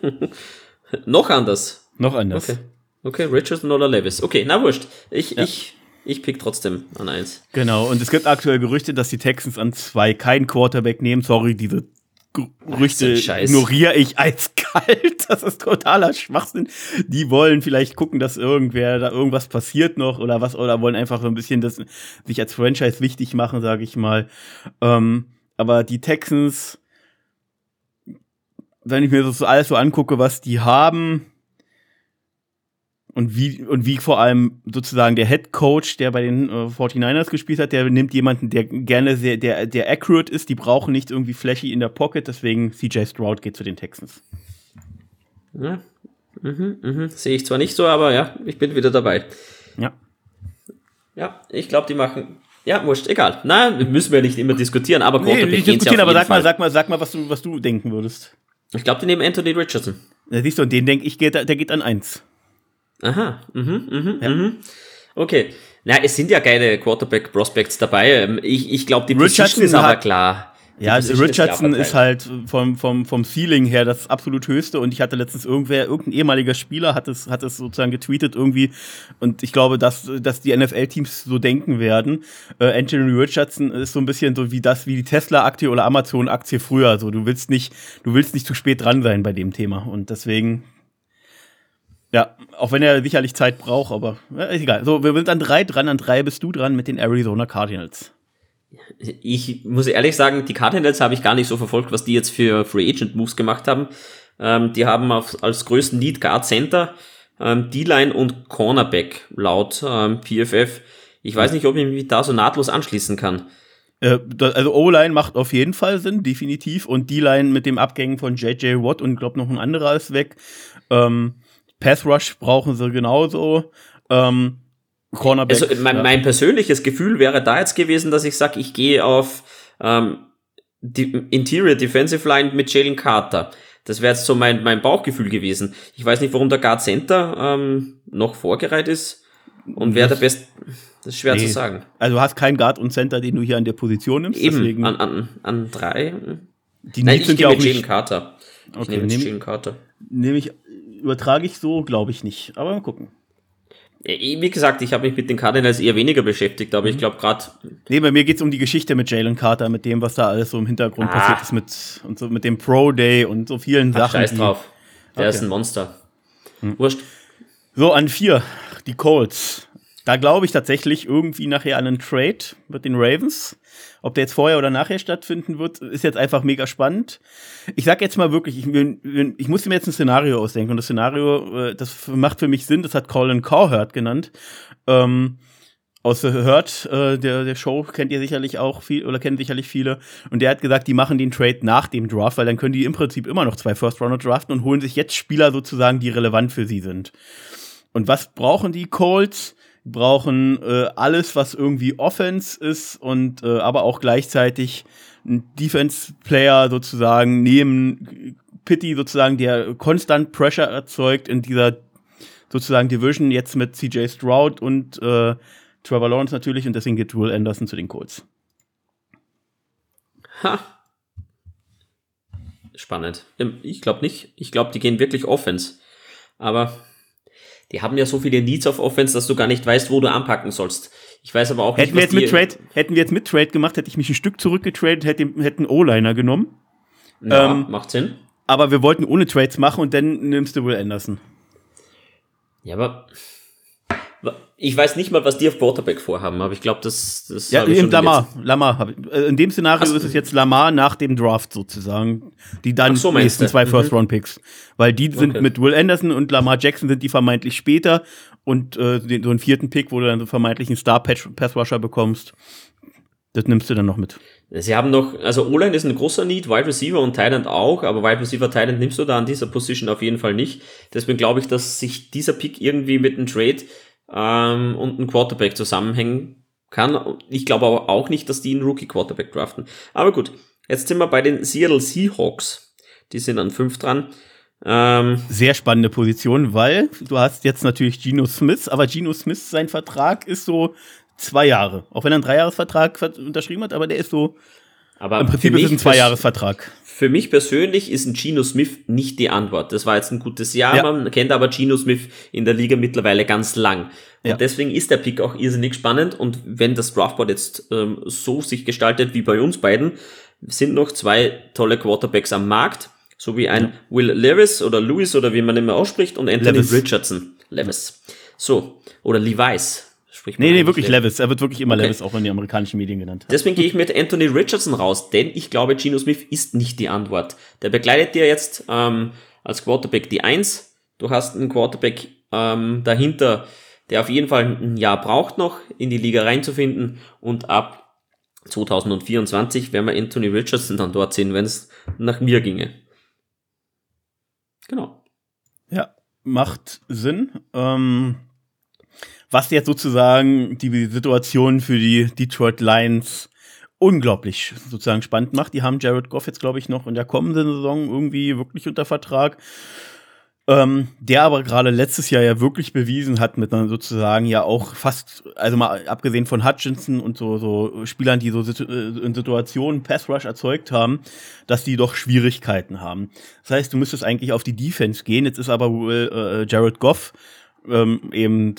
noch anders? Noch anders. Okay. Okay, Richardson oder Levis. Okay, na wurscht. Ich, ja. ich, ich pick trotzdem an eins. Genau, und es gibt aktuell Gerüchte, dass die Texans an zwei keinen Quarterback nehmen. Sorry, diese Gerüchte ignoriere ich eiskalt. Das ist totaler Schwachsinn. Die wollen vielleicht gucken, dass irgendwer da irgendwas passiert noch oder was, oder wollen einfach ein bisschen das sich als Franchise wichtig machen, sage ich mal. Ähm, aber die Texans wenn ich mir das alles so angucke, was die haben und wie, und wie vor allem sozusagen der Head Coach, der bei den äh, 49ers gespielt hat, der nimmt jemanden, der gerne sehr, der, der accurate ist, die brauchen nicht irgendwie flashy in der Pocket, deswegen CJ Stroud geht zu den Texans. Ja, mhm, mhm. sehe ich zwar nicht so, aber ja, ich bin wieder dabei. Ja. Ja, ich glaube, die machen ja, wurscht, egal. Na, müssen wir nicht immer diskutieren, aber nee, nicht diskutieren, aber sag mal, sag mal, sag mal, was du, was du denken würdest. Ich glaube, die nehmen Anthony Richardson. Ja, siehst du, und den denke ich, geht, der geht an eins. Aha, mhm, mhm, ja. mhm. Okay. Na, es sind ja geile Quarterback-Prospects dabei. Ähm, ich, ich glaube, die Richardson Position ist aber klar. Ja, also Richardson ist, halt vom, vom, vom Ceiling her das absolut höchste und ich hatte letztens irgendwer, irgendein ehemaliger Spieler hat es, hat es sozusagen getweetet irgendwie und ich glaube, dass, dass die NFL-Teams so denken werden. Äh, Anthony Richardson ist so ein bisschen so wie das, wie die Tesla-Aktie oder Amazon-Aktie früher. So, du willst nicht, du willst nicht zu spät dran sein bei dem Thema und deswegen ja, auch wenn er sicherlich Zeit braucht, aber äh, egal. So, wir sind an drei dran, an drei bist du dran mit den Arizona Cardinals ich muss ehrlich sagen, die Cardinals habe ich gar nicht so verfolgt, was die jetzt für Free Agent Moves gemacht haben. Ähm, die haben auf, als größten Lead Guard Center, ähm, D-Line und Cornerback laut ähm, PFF. Ich weiß nicht, ob ich mich da so nahtlos anschließen kann. Äh, also O-Line macht auf jeden Fall Sinn, definitiv. Und D-Line mit dem Abgängen von JJ Watt und glaube noch ein anderer ist weg. Ähm, Pass Rush brauchen sie genauso. Ähm, Cornerback. Also mein, ja. mein persönliches Gefühl wäre da jetzt gewesen, dass ich sage, ich gehe auf ähm, die Interior Defensive Line mit Jalen Carter. Das wäre jetzt so mein, mein Bauchgefühl gewesen. Ich weiß nicht, warum der Guard Center ähm, noch vorgereiht ist und wer der Best. Das ist schwer nee. zu sagen. Also du hast keinen Guard und Center, den du hier an der Position nimmst. Eben, deswegen an, an, an drei. Die Nein, ich sind ja auch Jalen Carter. Ich okay, nehme Jalen Carter. Nehme ich, übertrage ich so, glaube ich nicht. Aber mal gucken. Wie gesagt, ich habe mich mit den Cardinals eher weniger beschäftigt, aber mhm. ich glaube gerade. Nee, bei mir geht's um die Geschichte mit Jalen Carter, mit dem, was da alles so im Hintergrund ah. passiert ist, mit, und so mit dem Pro Day und so vielen Ach, Sachen. Scheiß drauf. Der okay. ist ein Monster. Mhm. Wurscht. So, an vier, die Colts. Da glaube ich tatsächlich irgendwie nachher an einen Trade mit den Ravens. Ob der jetzt vorher oder nachher stattfinden wird, ist jetzt einfach mega spannend. Ich sag jetzt mal wirklich, ich, ich muss mir jetzt ein Szenario ausdenken. Und das Szenario, äh, das macht für mich Sinn, das hat Colin Cowherd genannt. Ähm, aus Hurt, äh, der, der Show, kennt ihr sicherlich auch viel oder kennen sicherlich viele. Und der hat gesagt, die machen den Trade nach dem Draft, weil dann können die im Prinzip immer noch zwei First Rounder draften und holen sich jetzt Spieler sozusagen, die relevant für sie sind. Und was brauchen die Colts? Brauchen äh, alles, was irgendwie Offense ist und äh, aber auch gleichzeitig ein Defense-Player sozusagen neben Pitti sozusagen, der konstant Pressure erzeugt in dieser sozusagen Division jetzt mit CJ Stroud und äh, Trevor Lawrence natürlich und deswegen geht Will Anderson zu den Colts. Ha. Spannend. Ähm, ich glaube nicht. Ich glaube, die gehen wirklich Offense. Aber die haben ja so viele Needs auf Offense, dass du gar nicht weißt, wo du anpacken sollst. Ich weiß aber auch hätten nicht, wir jetzt mit Trade, Hätten wir jetzt mit Trade gemacht, hätte ich mich ein Stück zurückgetradet, hätte, hätten O-Liner genommen. Ja, ähm, macht Sinn. Aber wir wollten ohne Trades machen und dann nimmst du Will Anderson. Ja, aber ich weiß nicht mal, was die auf Quarterback vorhaben, aber ich glaube, das, das ja, eben Lamar, Lamar. Äh, in dem Szenario Ach, ist es jetzt Lamar nach dem Draft sozusagen, die dann so, nächsten zwei mhm. First-Round-Picks, weil die sind okay. mit Will Anderson und Lamar Jackson sind die vermeintlich später und äh, den, so einen vierten Pick, wo du dann so vermeintlich einen Star-Pass-Rusher bekommst, das nimmst du dann noch mit. Sie haben noch, also O-Line ist ein großer Need, Wide Receiver und Thailand auch, aber Wide Receiver Thailand nimmst du da an dieser Position auf jeden Fall nicht. Deswegen glaube ich, dass sich dieser Pick irgendwie mit einem Trade ähm, und einem Quarterback zusammenhängen kann. Ich glaube aber auch nicht, dass die einen Rookie Quarterback draften. Aber gut, jetzt sind wir bei den Seattle Seahawks. Die sind an fünf dran. Ähm, Sehr spannende Position, weil du hast jetzt natürlich Geno Smith, aber Geno Smith, sein Vertrag ist so zwei Jahre. Auch wenn er einen Dreijahresvertrag unterschrieben hat, aber der ist so. Aber im Prinzip ist es ein Zweijahresvertrag. Für mich persönlich ist ein Geno Smith nicht die Antwort. Das war jetzt ein gutes Jahr. Ja. Man kennt aber Geno Smith in der Liga mittlerweile ganz lang. Und ja. deswegen ist der Pick auch irrsinnig spannend. Und wenn das Draftboard jetzt ähm, so sich gestaltet wie bei uns beiden, sind noch zwei tolle Quarterbacks am Markt. So wie ein ja. Will Levis oder Lewis oder wie man immer ausspricht und Anthony Levis. Richardson. Levis. So. Oder Levi's spricht man Nee, nee, wirklich Levis. Er wird wirklich immer okay. Levis, auch in den amerikanischen Medien genannt. Deswegen gehe ich mit Anthony Richardson raus, denn ich glaube, Geno Smith ist nicht die Antwort. Der begleitet dir jetzt ähm, als Quarterback die Eins. Du hast einen Quarterback ähm, dahinter, der auf jeden Fall ein Jahr braucht noch, in die Liga reinzufinden und ab 2024 werden wir Anthony Richardson dann dort sehen, wenn es nach mir ginge. Genau. Ja, macht Sinn. Ähm, was jetzt sozusagen die Situation für die Detroit Lions unglaublich sozusagen spannend macht. Die haben Jared Goff jetzt, glaube ich, noch in der kommenden Saison irgendwie wirklich unter Vertrag. Ähm, der aber gerade letztes Jahr ja wirklich bewiesen hat, mit dann sozusagen ja auch fast, also mal abgesehen von Hutchinson und so, so Spielern, die so äh, in Situationen Pass Rush erzeugt haben, dass die doch Schwierigkeiten haben. Das heißt, du müsstest eigentlich auf die Defense gehen. Jetzt ist aber äh, Jared Goff ähm, eben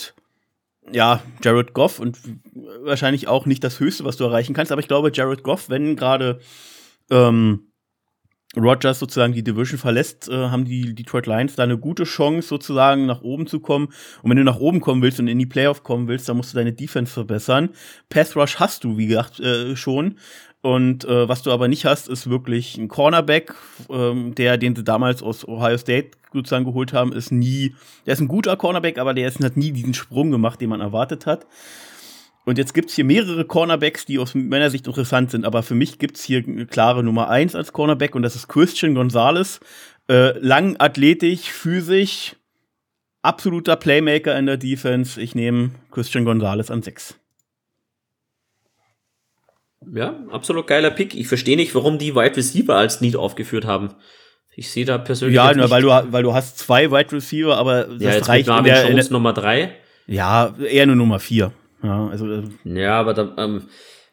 ja, Jared Goff und wahrscheinlich auch nicht das Höchste, was du erreichen kannst, aber ich glaube, Jared Goff, wenn gerade ähm, Rogers sozusagen die Division verlässt, äh, haben die Detroit Lions da eine gute Chance, sozusagen nach oben zu kommen. Und wenn du nach oben kommen willst und in die Playoff kommen willst, dann musst du deine Defense verbessern. Pass Rush hast du, wie gesagt, äh, schon. Und äh, was du aber nicht hast, ist wirklich ein Cornerback, ähm, der, den sie damals aus Ohio State sozusagen geholt haben, ist nie, der ist ein guter Cornerback, aber der ist, hat nie diesen Sprung gemacht, den man erwartet hat. Und jetzt gibt's hier mehrere Cornerbacks, die aus meiner Sicht interessant sind, aber für mich gibt's hier eine klare Nummer eins als Cornerback und das ist Christian Gonzalez. Äh, lang, athletisch, physisch, absoluter Playmaker in der Defense. Ich nehme Christian Gonzalez an sechs. Ja, absolut geiler Pick. Ich verstehe nicht, warum die Wide Receiver als Need aufgeführt haben. Ich sehe da persönlich. Ja, nur weil du, weil du hast zwei Wide Receiver, aber das ja, jetzt reicht mit in der, Jones Nummer drei. Ja, eher nur Nummer vier. Ja, also, äh, ja aber da, ähm,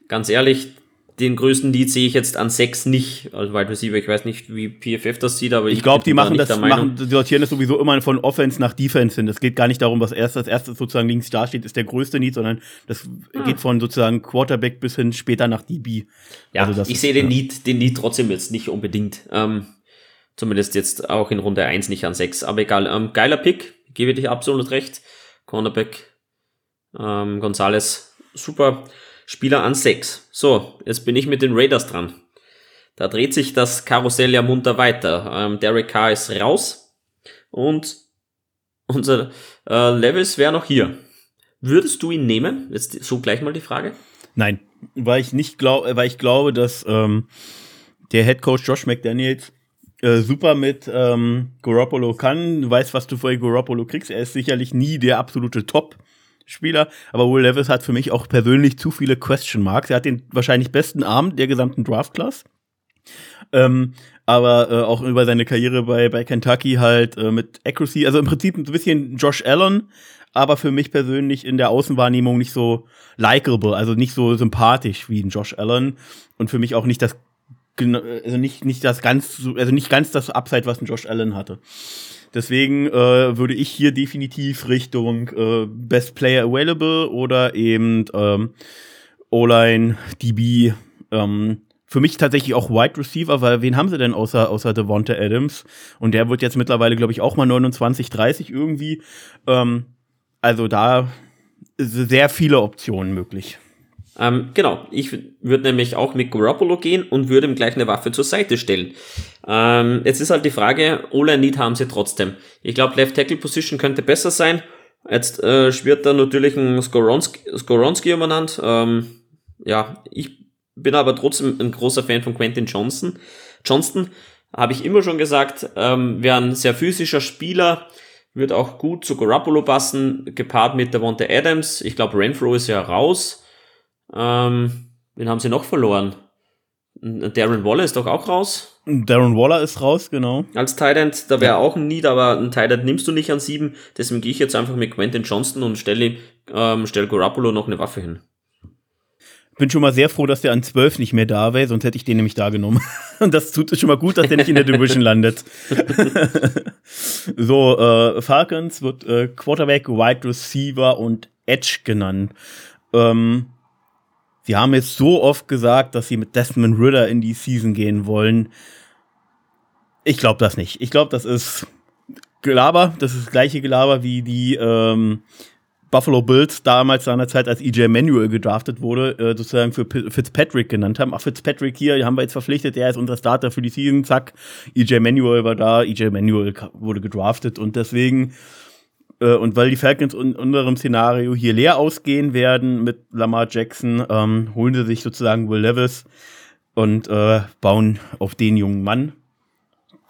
ganz ehrlich, den größten Lead sehe ich jetzt an sechs nicht als Wide Receiver. Ich weiß nicht, wie PFF das sieht, aber ich, ich glaube, die machen das, machen, die sortieren das sowieso immer von Offense nach Defense hin. Das geht gar nicht darum, was erst als erstes sozusagen links da steht, ist der größte Need, sondern das ah. geht von sozusagen Quarterback bis hin später nach DB. Ja, also ich sehe den Need, den Need trotzdem jetzt nicht unbedingt. Ähm, zumindest jetzt auch in Runde eins nicht an sechs. Aber egal, ähm, geiler Pick, gebe dir absolut recht. Cornerback, ähm, Gonzales, super. Spieler an 6. So, jetzt bin ich mit den Raiders dran. Da dreht sich das Karussell ja munter weiter. Ähm, Derek Carr ist raus und unser äh, Levels wäre noch hier. Würdest du ihn nehmen? Jetzt so gleich mal die Frage. Nein, weil ich nicht glaube, weil ich glaube, dass ähm, der Head Coach Josh McDaniels äh, super mit ähm, Garoppolo kann. Du weißt, was du vor Garoppolo kriegst. Er ist sicherlich nie der absolute Top Spieler, aber Will Levis hat für mich auch persönlich zu viele Question Marks. Er hat den wahrscheinlich besten Arm der gesamten Draft-Class. Ähm, aber äh, auch über seine Karriere bei, bei Kentucky halt äh, mit Accuracy, also im Prinzip ein bisschen Josh Allen, aber für mich persönlich in der Außenwahrnehmung nicht so likable, also nicht so sympathisch wie ein Josh Allen und für mich auch nicht das also nicht nicht das ganz also nicht ganz das Upside, was ein Josh Allen hatte. Deswegen äh, würde ich hier definitiv Richtung äh, Best Player Available oder eben ähm, O-Line, DB ähm, für mich tatsächlich auch Wide Receiver, weil wen haben sie denn außer, außer Devonta Adams? Und der wird jetzt mittlerweile, glaube ich, auch mal 29, 30 irgendwie. Ähm, also da sehr viele Optionen möglich. Ähm, genau, ich würde nämlich auch mit Garoppolo gehen und würde ihm gleich eine Waffe zur Seite stellen. Ähm, jetzt ist halt die Frage, Ola Need haben sie trotzdem. Ich glaube, Left Tackle Position könnte besser sein. Jetzt äh, schwirrt da natürlich ein Skoronski, Skoronski umernannt. Ähm, ja, ich bin aber trotzdem ein großer Fan von Quentin Johnson. Johnston habe ich immer schon gesagt, ähm, wäre ein sehr physischer Spieler, wird auch gut zu Garoppolo passen, gepaart mit Devonta Adams. Ich glaube, Renfro ist ja raus. Ähm, wen haben sie noch verloren? Darren Waller ist doch auch raus. Darren Waller ist raus, genau. Als Tight da wäre ja. auch ein Need, aber ein Tight nimmst du nicht an sieben. Deswegen gehe ich jetzt einfach mit Quentin Johnston und stelle ähm, stell Garoppolo noch eine Waffe hin bin schon mal sehr froh, dass der an 12 nicht mehr da wäre, sonst hätte ich den nämlich da genommen. Und das tut schon mal gut, dass der nicht in der Division landet. so, äh, Falcons wird äh, Quarterback, Wide Receiver und Edge genannt. Ähm, sie haben jetzt so oft gesagt, dass sie mit Desmond Ritter in die Season gehen wollen. Ich glaube das nicht. Ich glaube, das ist Gelaber. Das ist das gleiche Gelaber wie die ähm, Buffalo Bills damals seinerzeit, als EJ Manuel gedraftet wurde, äh, sozusagen für Fitzpatrick genannt haben. Ach, Fitzpatrick hier, haben wir jetzt verpflichtet, der ist unser Starter für die Season, zack, EJ Manuel war da, EJ Manuel wurde gedraftet und deswegen, äh, und weil die Falcons in unserem Szenario hier leer ausgehen werden mit Lamar Jackson, ähm, holen sie sich sozusagen Will Levis und äh, bauen auf den jungen Mann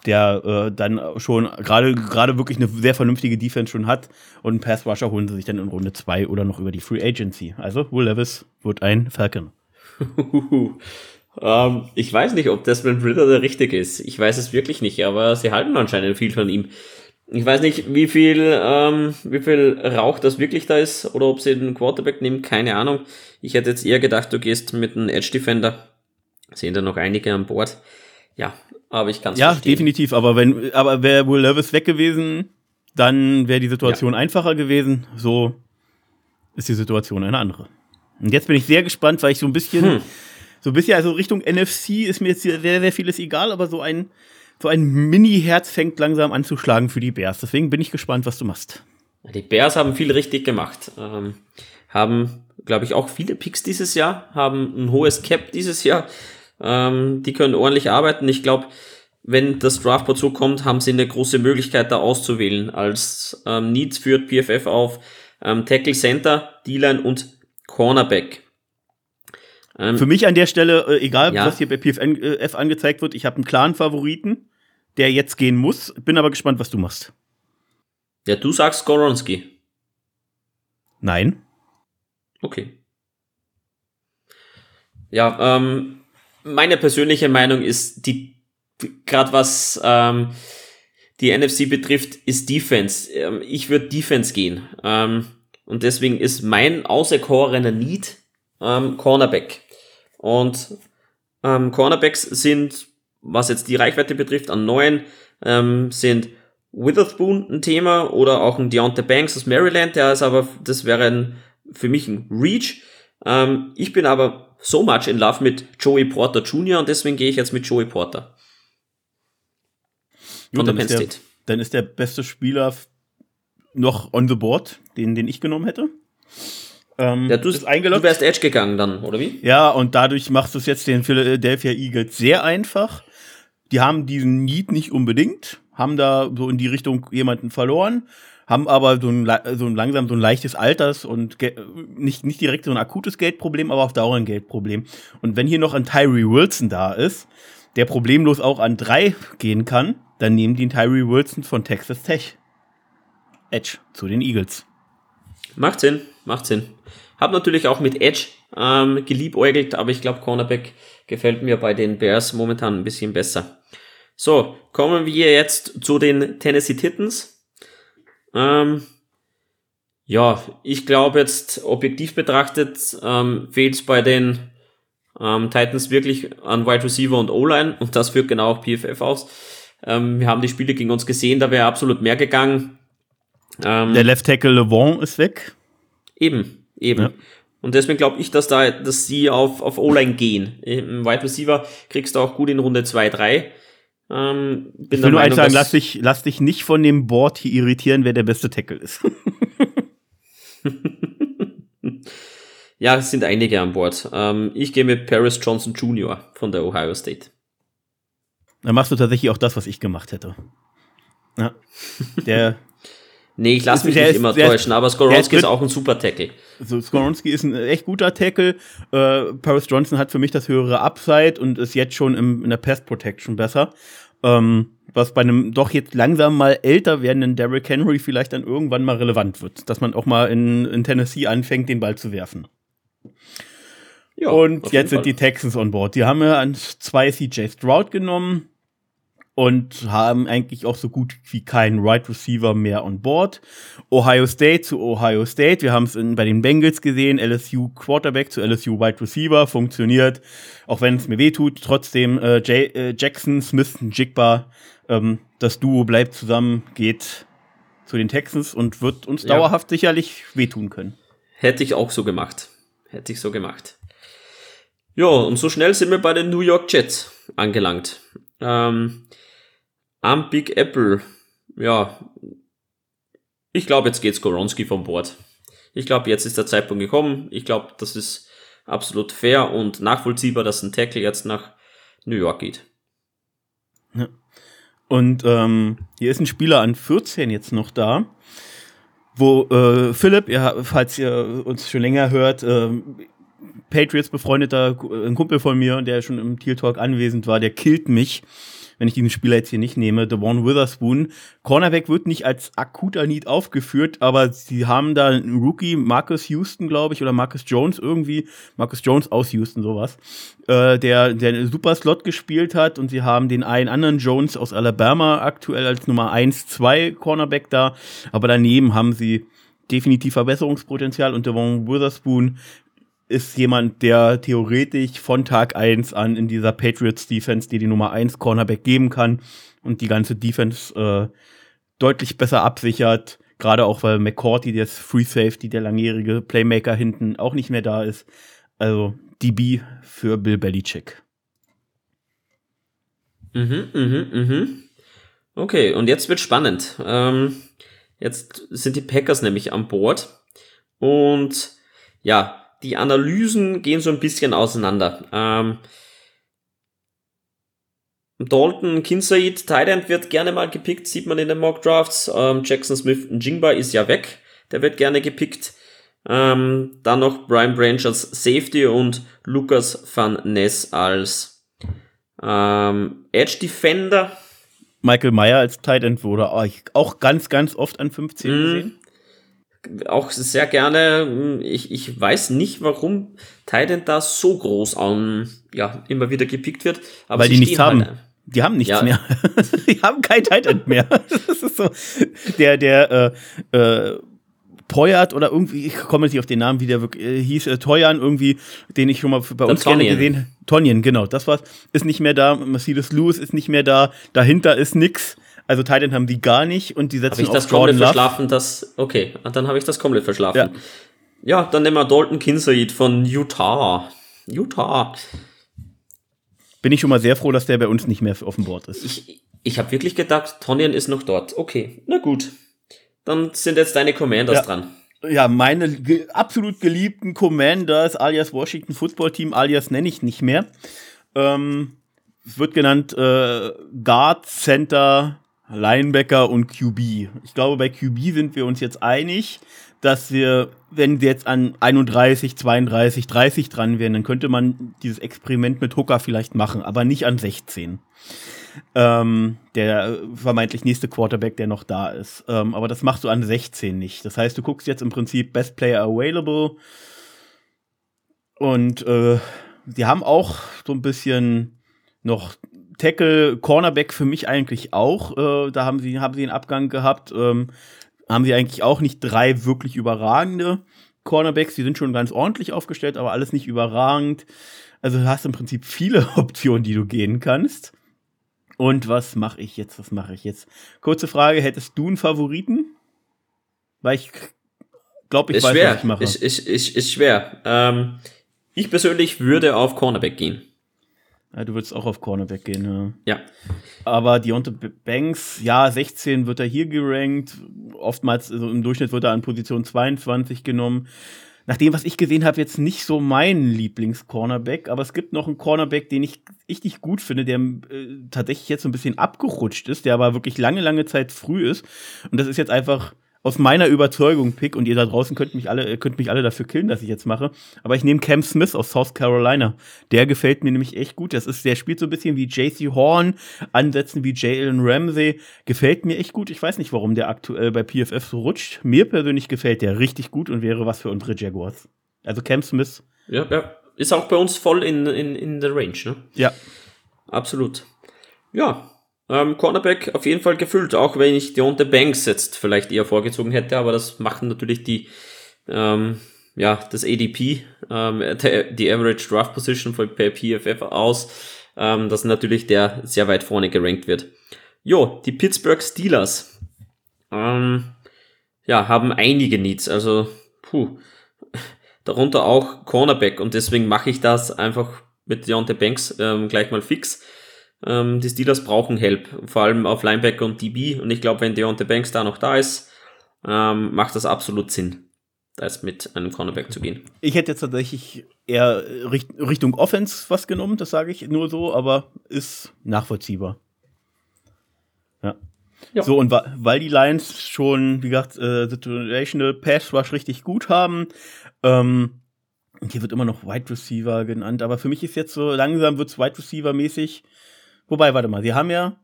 der äh, dann schon gerade wirklich eine sehr vernünftige Defense schon hat und einen Pass Rusher holen sie sich dann in Runde 2 oder noch über die Free Agency. Also Will Levis wird ein Falcon. ähm, ich weiß nicht, ob Desmond Ritter der richtige ist. Ich weiß es wirklich nicht, aber sie halten anscheinend viel von ihm. Ich weiß nicht, wie viel, ähm, wie viel Rauch das wirklich da ist oder ob sie den Quarterback nehmen, keine Ahnung. Ich hätte jetzt eher gedacht, du gehst mit einem Edge Defender. Sehen da noch einige an Bord. Ja, aber ich kann es Ja, verstehen. definitiv. Aber wenn, aber wäre Will Levis weg gewesen, dann wäre die Situation ja. einfacher gewesen. So ist die Situation eine andere. Und jetzt bin ich sehr gespannt, weil ich so ein bisschen, hm. so ein bisschen, also Richtung NFC ist mir jetzt sehr, sehr vieles egal, aber so ein, so ein Mini-Herz fängt langsam an zu schlagen für die Bears. Deswegen bin ich gespannt, was du machst. Die Bears haben viel richtig gemacht. Ähm, haben, glaube ich, auch viele Picks dieses Jahr, haben ein hohes Cap dieses Jahr. Ähm, die können ordentlich arbeiten. Ich glaube, wenn das Draftboard so kommt, haben sie eine große Möglichkeit, da auszuwählen. Als ähm, Needs führt PFF auf ähm, Tackle Center, D-Line und Cornerback. Ähm, Für mich an der Stelle, äh, egal ja. was hier bei PFF äh, angezeigt wird, ich habe einen klaren Favoriten, der jetzt gehen muss. Bin aber gespannt, was du machst. Ja, du sagst Goronski. Nein. Okay. Ja, ähm, meine persönliche Meinung ist, die gerade was ähm, die NFC betrifft, ist Defense. Ähm, ich würde Defense gehen. Ähm, und deswegen ist mein auserkorener Need ähm, Cornerback. Und ähm, Cornerbacks sind, was jetzt die Reichweite betrifft, an neuen, ähm, sind Witherspoon ein Thema oder auch ein Deontay Banks aus Maryland, der ist aber, das wäre ein, für mich ein Reach. Ähm, ich bin aber so much in love mit Joey Porter Jr. und deswegen gehe ich jetzt mit Joey Porter. Von der Penn State. Der, dann ist der beste Spieler noch on the board, den, den ich genommen hätte. Ähm, ja, du, bist eingeloggt. du wärst Edge gegangen dann, oder wie? Ja, und dadurch machst du es jetzt den Philadelphia Eagles sehr einfach. Die haben diesen Need nicht unbedingt, haben da so in die Richtung jemanden verloren haben aber so ein, so ein langsam so ein leichtes Alters und nicht, nicht direkt so ein akutes Geldproblem, aber auf Dauer ein Geldproblem. Und wenn hier noch ein Tyree Wilson da ist, der problemlos auch an drei gehen kann, dann nehmen die einen Tyree Wilson von Texas Tech. Edge zu den Eagles. Macht Sinn, macht Sinn. Hab natürlich auch mit Edge ähm, geliebäugelt, aber ich glaube, Cornerback gefällt mir bei den Bears momentan ein bisschen besser. So, kommen wir jetzt zu den Tennessee Titans. Ähm, ja, ich glaube jetzt objektiv betrachtet ähm, fehlt es bei den ähm, Titans wirklich an Wide Receiver und O-Line und das führt genau auch PFF aus. Ähm, wir haben die Spiele gegen uns gesehen, da wäre absolut mehr gegangen. Ähm, Der Left Tackle LeVon ist weg. Eben, eben. Ja. Und deswegen glaube ich, dass da, dass sie auf, auf O-Line gehen. Im Wide Receiver kriegst du auch gut in Runde 2, 3. Ähm, bin ich will nur eins sagen, lass dich, lass dich nicht von dem Board hier irritieren, wer der beste Tackle ist. ja, es sind einige an Bord. Ähm, ich gehe mit Paris Johnson Jr. von der Ohio State. Dann machst du tatsächlich auch das, was ich gemacht hätte. Ja. Der. Nee, ich lasse mich nicht ist, immer täuschen, aber Skoronski ist, auch ein super Tackle. So, Skoronski ist ein echt guter Tackle. Äh, Paris Johnson hat für mich das höhere Upside und ist jetzt schon im, in der Pass Protection besser. Ähm, was bei einem doch jetzt langsam mal älter werdenden Derrick Henry vielleicht dann irgendwann mal relevant wird, dass man auch mal in, in Tennessee anfängt, den Ball zu werfen. Ja, und jetzt sind Fall. die Texans on board. Die haben ja an zwei CJ Stroud genommen und haben eigentlich auch so gut wie keinen Right Receiver mehr on board. Ohio State zu Ohio State. Wir haben es bei den Bengals gesehen. LSU Quarterback zu LSU Wide Receiver funktioniert. Auch wenn es mir weh tut, trotzdem äh, äh, Jackson, Smith, Jigba. Ähm, das Duo bleibt zusammen, geht zu den Texans und wird uns ja. dauerhaft sicherlich wehtun können. Hätte ich auch so gemacht. Hätte ich so gemacht. Ja, und so schnell sind wir bei den New York Jets angelangt. Ähm, am Big Apple, ja, ich glaube, jetzt geht Skoronski vom Bord. Ich glaube, jetzt ist der Zeitpunkt gekommen. Ich glaube, das ist absolut fair und nachvollziehbar, dass ein Tackle jetzt nach New York geht. Ja. Und ähm, hier ist ein Spieler an 14 jetzt noch da, wo äh, Philipp, ja, falls ihr uns schon länger hört, äh, Patriots befreundeter, ein Kumpel von mir, der schon im Teal Talk anwesend war, der killt mich wenn ich diesen Spieler jetzt hier nicht nehme, One Witherspoon. Cornerback wird nicht als akuter Need aufgeführt, aber sie haben da einen Rookie, Marcus Houston, glaube ich, oder Marcus Jones irgendwie, Marcus Jones aus Houston, sowas, äh, der, der einen super Slot gespielt hat und sie haben den einen anderen Jones aus Alabama aktuell als Nummer 1, 2 Cornerback da, aber daneben haben sie definitiv Verbesserungspotenzial und Devon Witherspoon ist jemand, der theoretisch von Tag 1 an in dieser Patriots Defense, die Nummer 1 Cornerback geben kann und die ganze Defense äh, deutlich besser absichert. Gerade auch, weil McCourty, der Free Safety, der langjährige Playmaker hinten, auch nicht mehr da ist. Also DB für Bill Belichick. Mhm, mhm, mhm. Okay, und jetzt wird spannend. Ähm, jetzt sind die Packers nämlich an Bord. Und ja, die Analysen gehen so ein bisschen auseinander. Ähm, Dalton Kinsaid, Thailand wird gerne mal gepickt, sieht man in den Mock Drafts. Ähm, Jackson Smith Jingba ist ja weg, der wird gerne gepickt. Ähm, dann noch Brian Branch als Safety und Lucas Van Ness als ähm, Edge Defender. Michael Meyer als Tight End wurde auch ganz, ganz oft an 15 mm. gesehen auch sehr gerne, hm, ich, ich weiß nicht, warum Titan da so groß an, ja, immer wieder gepickt wird. Aber Weil die nichts haben. Halt, die haben nichts ja. mehr. die haben kein Titan mehr. das ist so. Der, der, äh, äh, Poyat oder irgendwie, ich komme nicht auf den Namen, wie der wirklich äh, hieß, äh, Toyan irgendwie, den ich schon mal bei uns gerne gesehen habe. Tonjen, genau, das war's. Ist nicht mehr da. Mercedes Lewis ist nicht mehr da. Dahinter ist nix. Also Titan haben die gar nicht und die setzen hab ich das komplett verschlafen, das okay, dann habe ich das komplett verschlafen. Ja. ja, dann nehmen wir Dalton Kinsaid von Utah. Utah. Bin ich schon mal sehr froh, dass der bei uns nicht mehr auf dem Board ist. Ich, ich habe wirklich gedacht, Tonyan ist noch dort. Okay, na gut. Dann sind jetzt deine Commanders ja. dran. Ja, meine ge absolut geliebten Commanders, alias Washington Football Team, alias nenne ich nicht mehr. Ähm, es wird genannt äh, Guard Center Linebacker und QB. Ich glaube, bei QB sind wir uns jetzt einig, dass wir, wenn wir jetzt an 31, 32, 30 dran wären, dann könnte man dieses Experiment mit Hooker vielleicht machen, aber nicht an 16. ähm, der vermeintlich nächste Quarterback, der noch da ist. Ähm, aber das machst du an 16 nicht. Das heißt, du guckst jetzt im Prinzip Best Player Available und äh, die haben auch so ein bisschen noch Tackle, Cornerback für mich eigentlich auch. Äh, da haben sie, haben sie einen Abgang gehabt. Ähm, haben sie eigentlich auch nicht drei wirklich überragende Cornerbacks. Die sind schon ganz ordentlich aufgestellt, aber alles nicht überragend. Also du hast im Prinzip viele Optionen, die du gehen kannst. Und was mache ich jetzt? Was mache ich jetzt? Kurze Frage, hättest du einen Favoriten? Weil ich glaube, ich ist weiß, schwer. was ich mache. Ist, ist, ist, ist schwer. Ähm, ich persönlich würde auf Cornerback gehen. Ja, du würdest auch auf Cornerback gehen, ja. Ja. Aber Deontay Banks, ja, 16 wird er hier gerankt. Oftmals, also im Durchschnitt wird er an Position 22 genommen. Nach dem, was ich gesehen habe, jetzt nicht so mein Lieblings-Cornerback, aber es gibt noch einen Cornerback, den ich richtig gut finde, der äh, tatsächlich jetzt so ein bisschen abgerutscht ist, der aber wirklich lange, lange Zeit früh ist. Und das ist jetzt einfach aus meiner Überzeugung Pick und ihr da draußen könnt mich alle könnt mich alle dafür killen, dass ich jetzt mache, aber ich nehme Cam Smith aus South Carolina. Der gefällt mir nämlich echt gut. Das ist der spielt so ein bisschen wie JC Horn, Ansätzen wie Jalen Ramsey, gefällt mir echt gut. Ich weiß nicht, warum der aktuell bei PFF so rutscht. Mir persönlich gefällt der richtig gut und wäre was für unsere Jaguars. Also Cam Smith. Ja, ja. Ist auch bei uns voll in, in, in der Range, ne? Ja. Absolut. Ja, ähm, Cornerback auf jeden Fall gefüllt, auch wenn ich Deontay Banks jetzt vielleicht eher vorgezogen hätte, aber das machen natürlich die, ähm, ja, das ADP, ähm, die Average Draft Position per PFF aus, ähm, dass natürlich der sehr weit vorne gerankt wird. Jo, die Pittsburgh Steelers, ähm, ja, haben einige Needs, also, puh, darunter auch Cornerback und deswegen mache ich das einfach mit Deontay Banks ähm, gleich mal fix. Ähm, die Steelers brauchen Help, vor allem auf Linebacker und DB. Und ich glaube, wenn Deontay Banks da noch da ist, ähm, macht das absolut Sinn, da jetzt mit einem Cornerback zu gehen. Ich hätte jetzt tatsächlich eher Richtung Offense was genommen, das sage ich nur so, aber ist nachvollziehbar. Ja. ja. So, und weil die Lions schon, wie gesagt, äh, Situational Pass Rush richtig gut haben, ähm, hier wird immer noch Wide Receiver genannt, aber für mich ist jetzt so langsam wird's Wide Receiver mäßig Wobei, warte mal, sie haben ja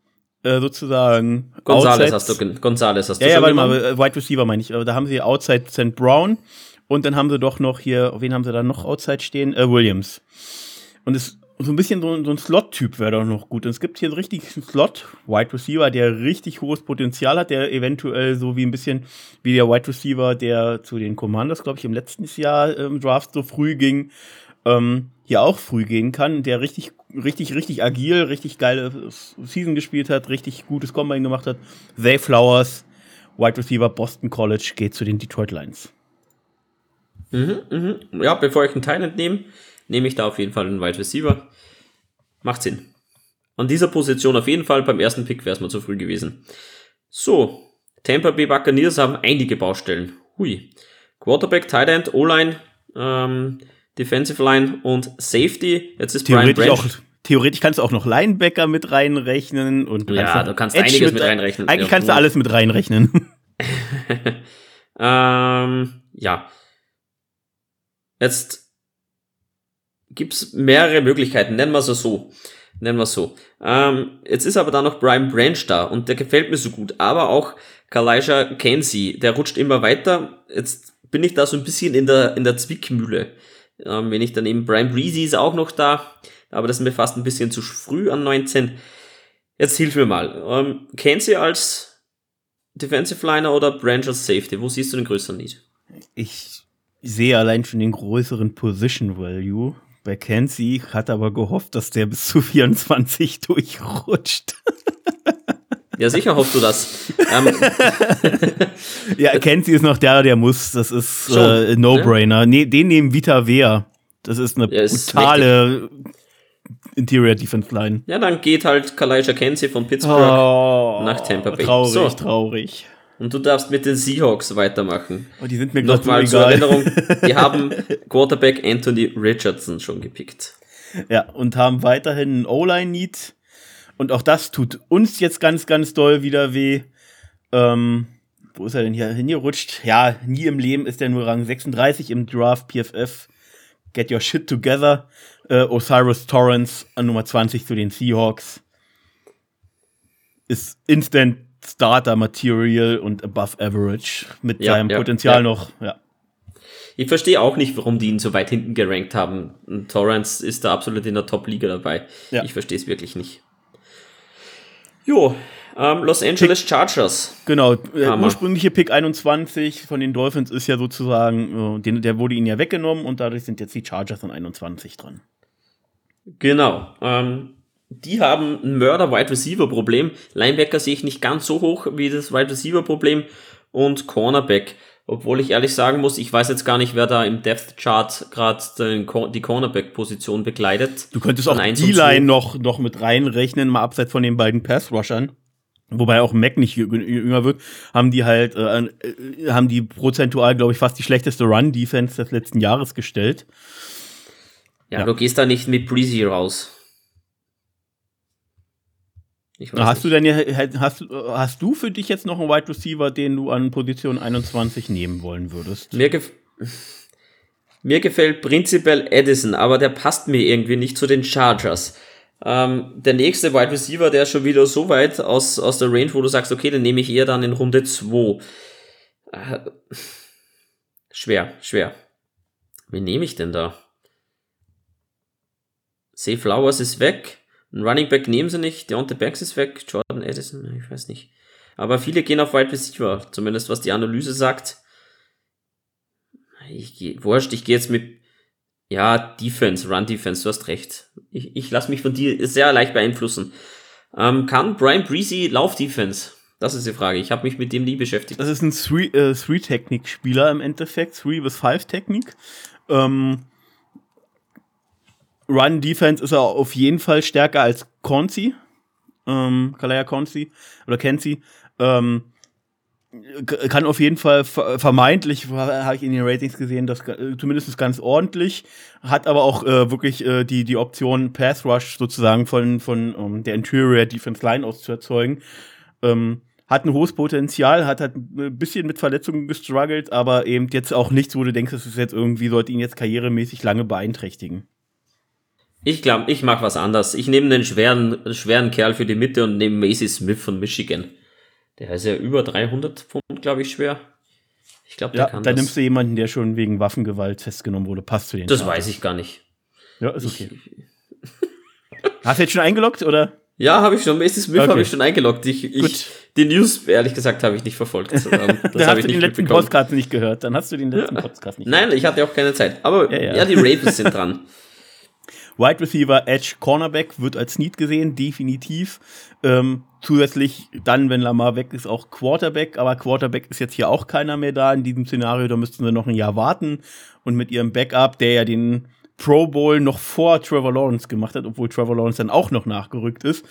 äh, sozusagen. Gonzales hast du, Gonzales hast du. Ja, ja, warte genommen? mal, äh, Wide Receiver meine ich. Da haben sie Outside St. Brown und dann haben sie doch noch hier, wen haben sie da noch Outside stehen? Äh, Williams. Und es so ein bisschen so, so ein Slot-Typ wäre doch noch gut. Und es gibt hier einen richtigen Slot-Wide Receiver, der richtig hohes Potenzial hat, der eventuell so wie ein bisschen wie der Wide Receiver, der zu den Commanders, glaube ich, im letzten Jahr im Draft so früh ging, ähm, hier auch früh gehen kann, der richtig, richtig, richtig agil, richtig geile Season gespielt hat, richtig gutes Combine gemacht hat. Zay Flowers, Wide Receiver Boston College, geht zu den Detroit Lions. Mhm, mhm. Ja, bevor ich einen Teil entnehme, nehme ich da auf jeden Fall einen Wide Receiver. Macht Sinn. An dieser Position auf jeden Fall beim ersten Pick wäre es mal zu früh gewesen. So, Tampa Bay Buccaneers haben einige Baustellen. Hui. Quarterback, Tight O-Line, ähm, Defensive Line und Safety. Jetzt ist Brian Branch. Auch, theoretisch kannst du auch noch Linebacker mit reinrechnen und ja, du kannst Edge einiges mit, reinrechnen. Eigentlich ja, kannst du alles mit reinrechnen. ähm, ja. Jetzt gibt's mehrere Möglichkeiten. Nennen wir es so. Nennen wir es so. Ähm, jetzt ist aber da noch Brian Branch da und der gefällt mir so gut. Aber auch Kalisha Kenzie, der rutscht immer weiter. Jetzt bin ich da so ein bisschen in der, in der Zwickmühle. Ähm, wenn ich dann eben Brian Breezy ist auch noch da, aber das ist mir fast ein bisschen zu früh an 19. Jetzt hilf mir mal. Ähm, kennt sie als Defensive Liner oder Branch als Safety? Wo siehst du den größeren Need? Ich sehe allein schon den größeren Position Value. Bei Kenzie hat aber gehofft, dass der bis zu 24 durchrutscht. Ja, sicher hoffst du das. Ähm. ja, Kenzie ist noch der, der muss. Das ist äh, No-Brainer. Ne? den nehmen Vita Wehr. Das ist eine ja, brutale Interior Defense Line. Ja, dann geht halt Kalaisha Kenzie von Pittsburgh oh, nach Tampa Bay. Traurig, so. traurig. Und du darfst mit den Seahawks weitermachen. Oh, die sind mir gerade Nochmal zur Erinnerung, die haben Quarterback Anthony Richardson schon gepickt. Ja, und haben weiterhin einen O-Line-Need und auch das tut uns jetzt ganz, ganz doll wieder weh. Ähm, wo ist er denn hier hingerutscht? Ja, nie im Leben ist er nur Rang 36 im Draft PFF. Get your shit together. Äh, Osiris Torrance an Nummer 20 zu den Seahawks. ist Instant Starter Material und above average mit ja, seinem ja, Potenzial ja. noch, ja. Ich verstehe auch nicht, warum die ihn so weit hinten gerankt haben. Torrance ist da absolut in der Top-Liga dabei. Ich verstehe es wirklich nicht. Jo, ähm, Los Angeles Pick, Chargers. Genau, der äh, ursprüngliche Pick 21 von den Dolphins ist ja sozusagen, äh, den, der wurde ihnen ja weggenommen und dadurch sind jetzt die Chargers an 21 dran. Genau. Ähm, die haben ein Mörder-Wide-Receiver-Problem. Linebacker sehe ich nicht ganz so hoch wie das Wide-Receiver-Problem und Cornerback. Obwohl ich ehrlich sagen muss, ich weiß jetzt gar nicht, wer da im Depth-Chart gerade die Cornerback-Position bekleidet. Du könntest auch die Line noch, noch mit reinrechnen, mal abseits von den beiden Pass-Rushern. Wobei auch Mac nicht jünger wird, haben die halt, äh, äh, haben die prozentual, glaube ich, fast die schlechteste Run-Defense des letzten Jahres gestellt. Ja, ja, du gehst da nicht mit Breezy raus. Hast nicht. du denn hast, hast du für dich jetzt noch einen Wide Receiver, den du an Position 21 nehmen wollen würdest? Mir, gef mir gefällt prinzipiell Edison, aber der passt mir irgendwie nicht zu den Chargers. Ähm, der nächste Wide Receiver, der ist schon wieder so weit aus, aus der Range, wo du sagst, okay, den nehme ich eher dann in Runde 2. Äh, schwer, schwer. Wen nehme ich denn da? Say Flowers ist weg. Ein Running Back nehmen sie nicht. Deontay Banks ist weg. Jordan Edison, ich weiß nicht. Aber viele gehen auf Wide Receiver, zumindest was die Analyse sagt. Ich gehe, wurscht, ich gehe jetzt mit, ja, Defense, Run Defense, du hast recht. Ich, ich lasse mich von dir sehr leicht beeinflussen. Ähm, kann Brian Breezy Lauf Defense? Das ist die Frage. Ich habe mich mit dem nie beschäftigt. Das ist ein Three-Technik-Spieler äh, im Endeffekt, Three bis Five Technik. Ähm, Run Defense ist er auf jeden Fall stärker als Conci, ähm, Kalaya Conci oder Kenzi. Ähm, kann auf jeden Fall vermeintlich, habe ich in den Ratings gesehen, das zumindest ganz ordentlich, hat aber auch äh, wirklich äh, die, die Option Pass Rush sozusagen von, von um, der Interior Defense Line aus zu erzeugen. Ähm, hat ein hohes Potenzial, hat halt ein bisschen mit Verletzungen gestruggelt, aber eben jetzt auch nichts, wo du denkst, das ist jetzt irgendwie, sollte ihn jetzt karrieremäßig lange beeinträchtigen. Ich glaube, ich mag was anderes. Ich nehme einen schweren, schweren Kerl für die Mitte und nehme Macy Smith von Michigan. Der ist ja über 300 Pfund, glaube ich, schwer. Ich glaube, der ja, kann da das. nimmst du jemanden, der schon wegen Waffengewalt festgenommen wurde. Passt zu den Das Taten. weiß ich gar nicht. Ja, ist okay. Ich, Hast du jetzt schon eingeloggt, oder? Ja, habe ich schon. Macy Smith okay. habe ich schon eingeloggt. Ich, ich, die News, ehrlich gesagt, habe ich nicht verfolgt. Das dann hast du den letzten Podcast nicht gehört. Dann hast du den letzten Podcast nicht Nein, ich hatte auch keine Zeit. Aber ja, ja. ja die Ravens sind dran. Wide Receiver, Edge, Cornerback wird als Need gesehen, definitiv. Ähm, zusätzlich dann, wenn Lamar weg ist, auch Quarterback. Aber Quarterback ist jetzt hier auch keiner mehr da in diesem Szenario. Da müssten sie noch ein Jahr warten. Und mit ihrem Backup, der ja den Pro Bowl noch vor Trevor Lawrence gemacht hat, obwohl Trevor Lawrence dann auch noch nachgerückt ist.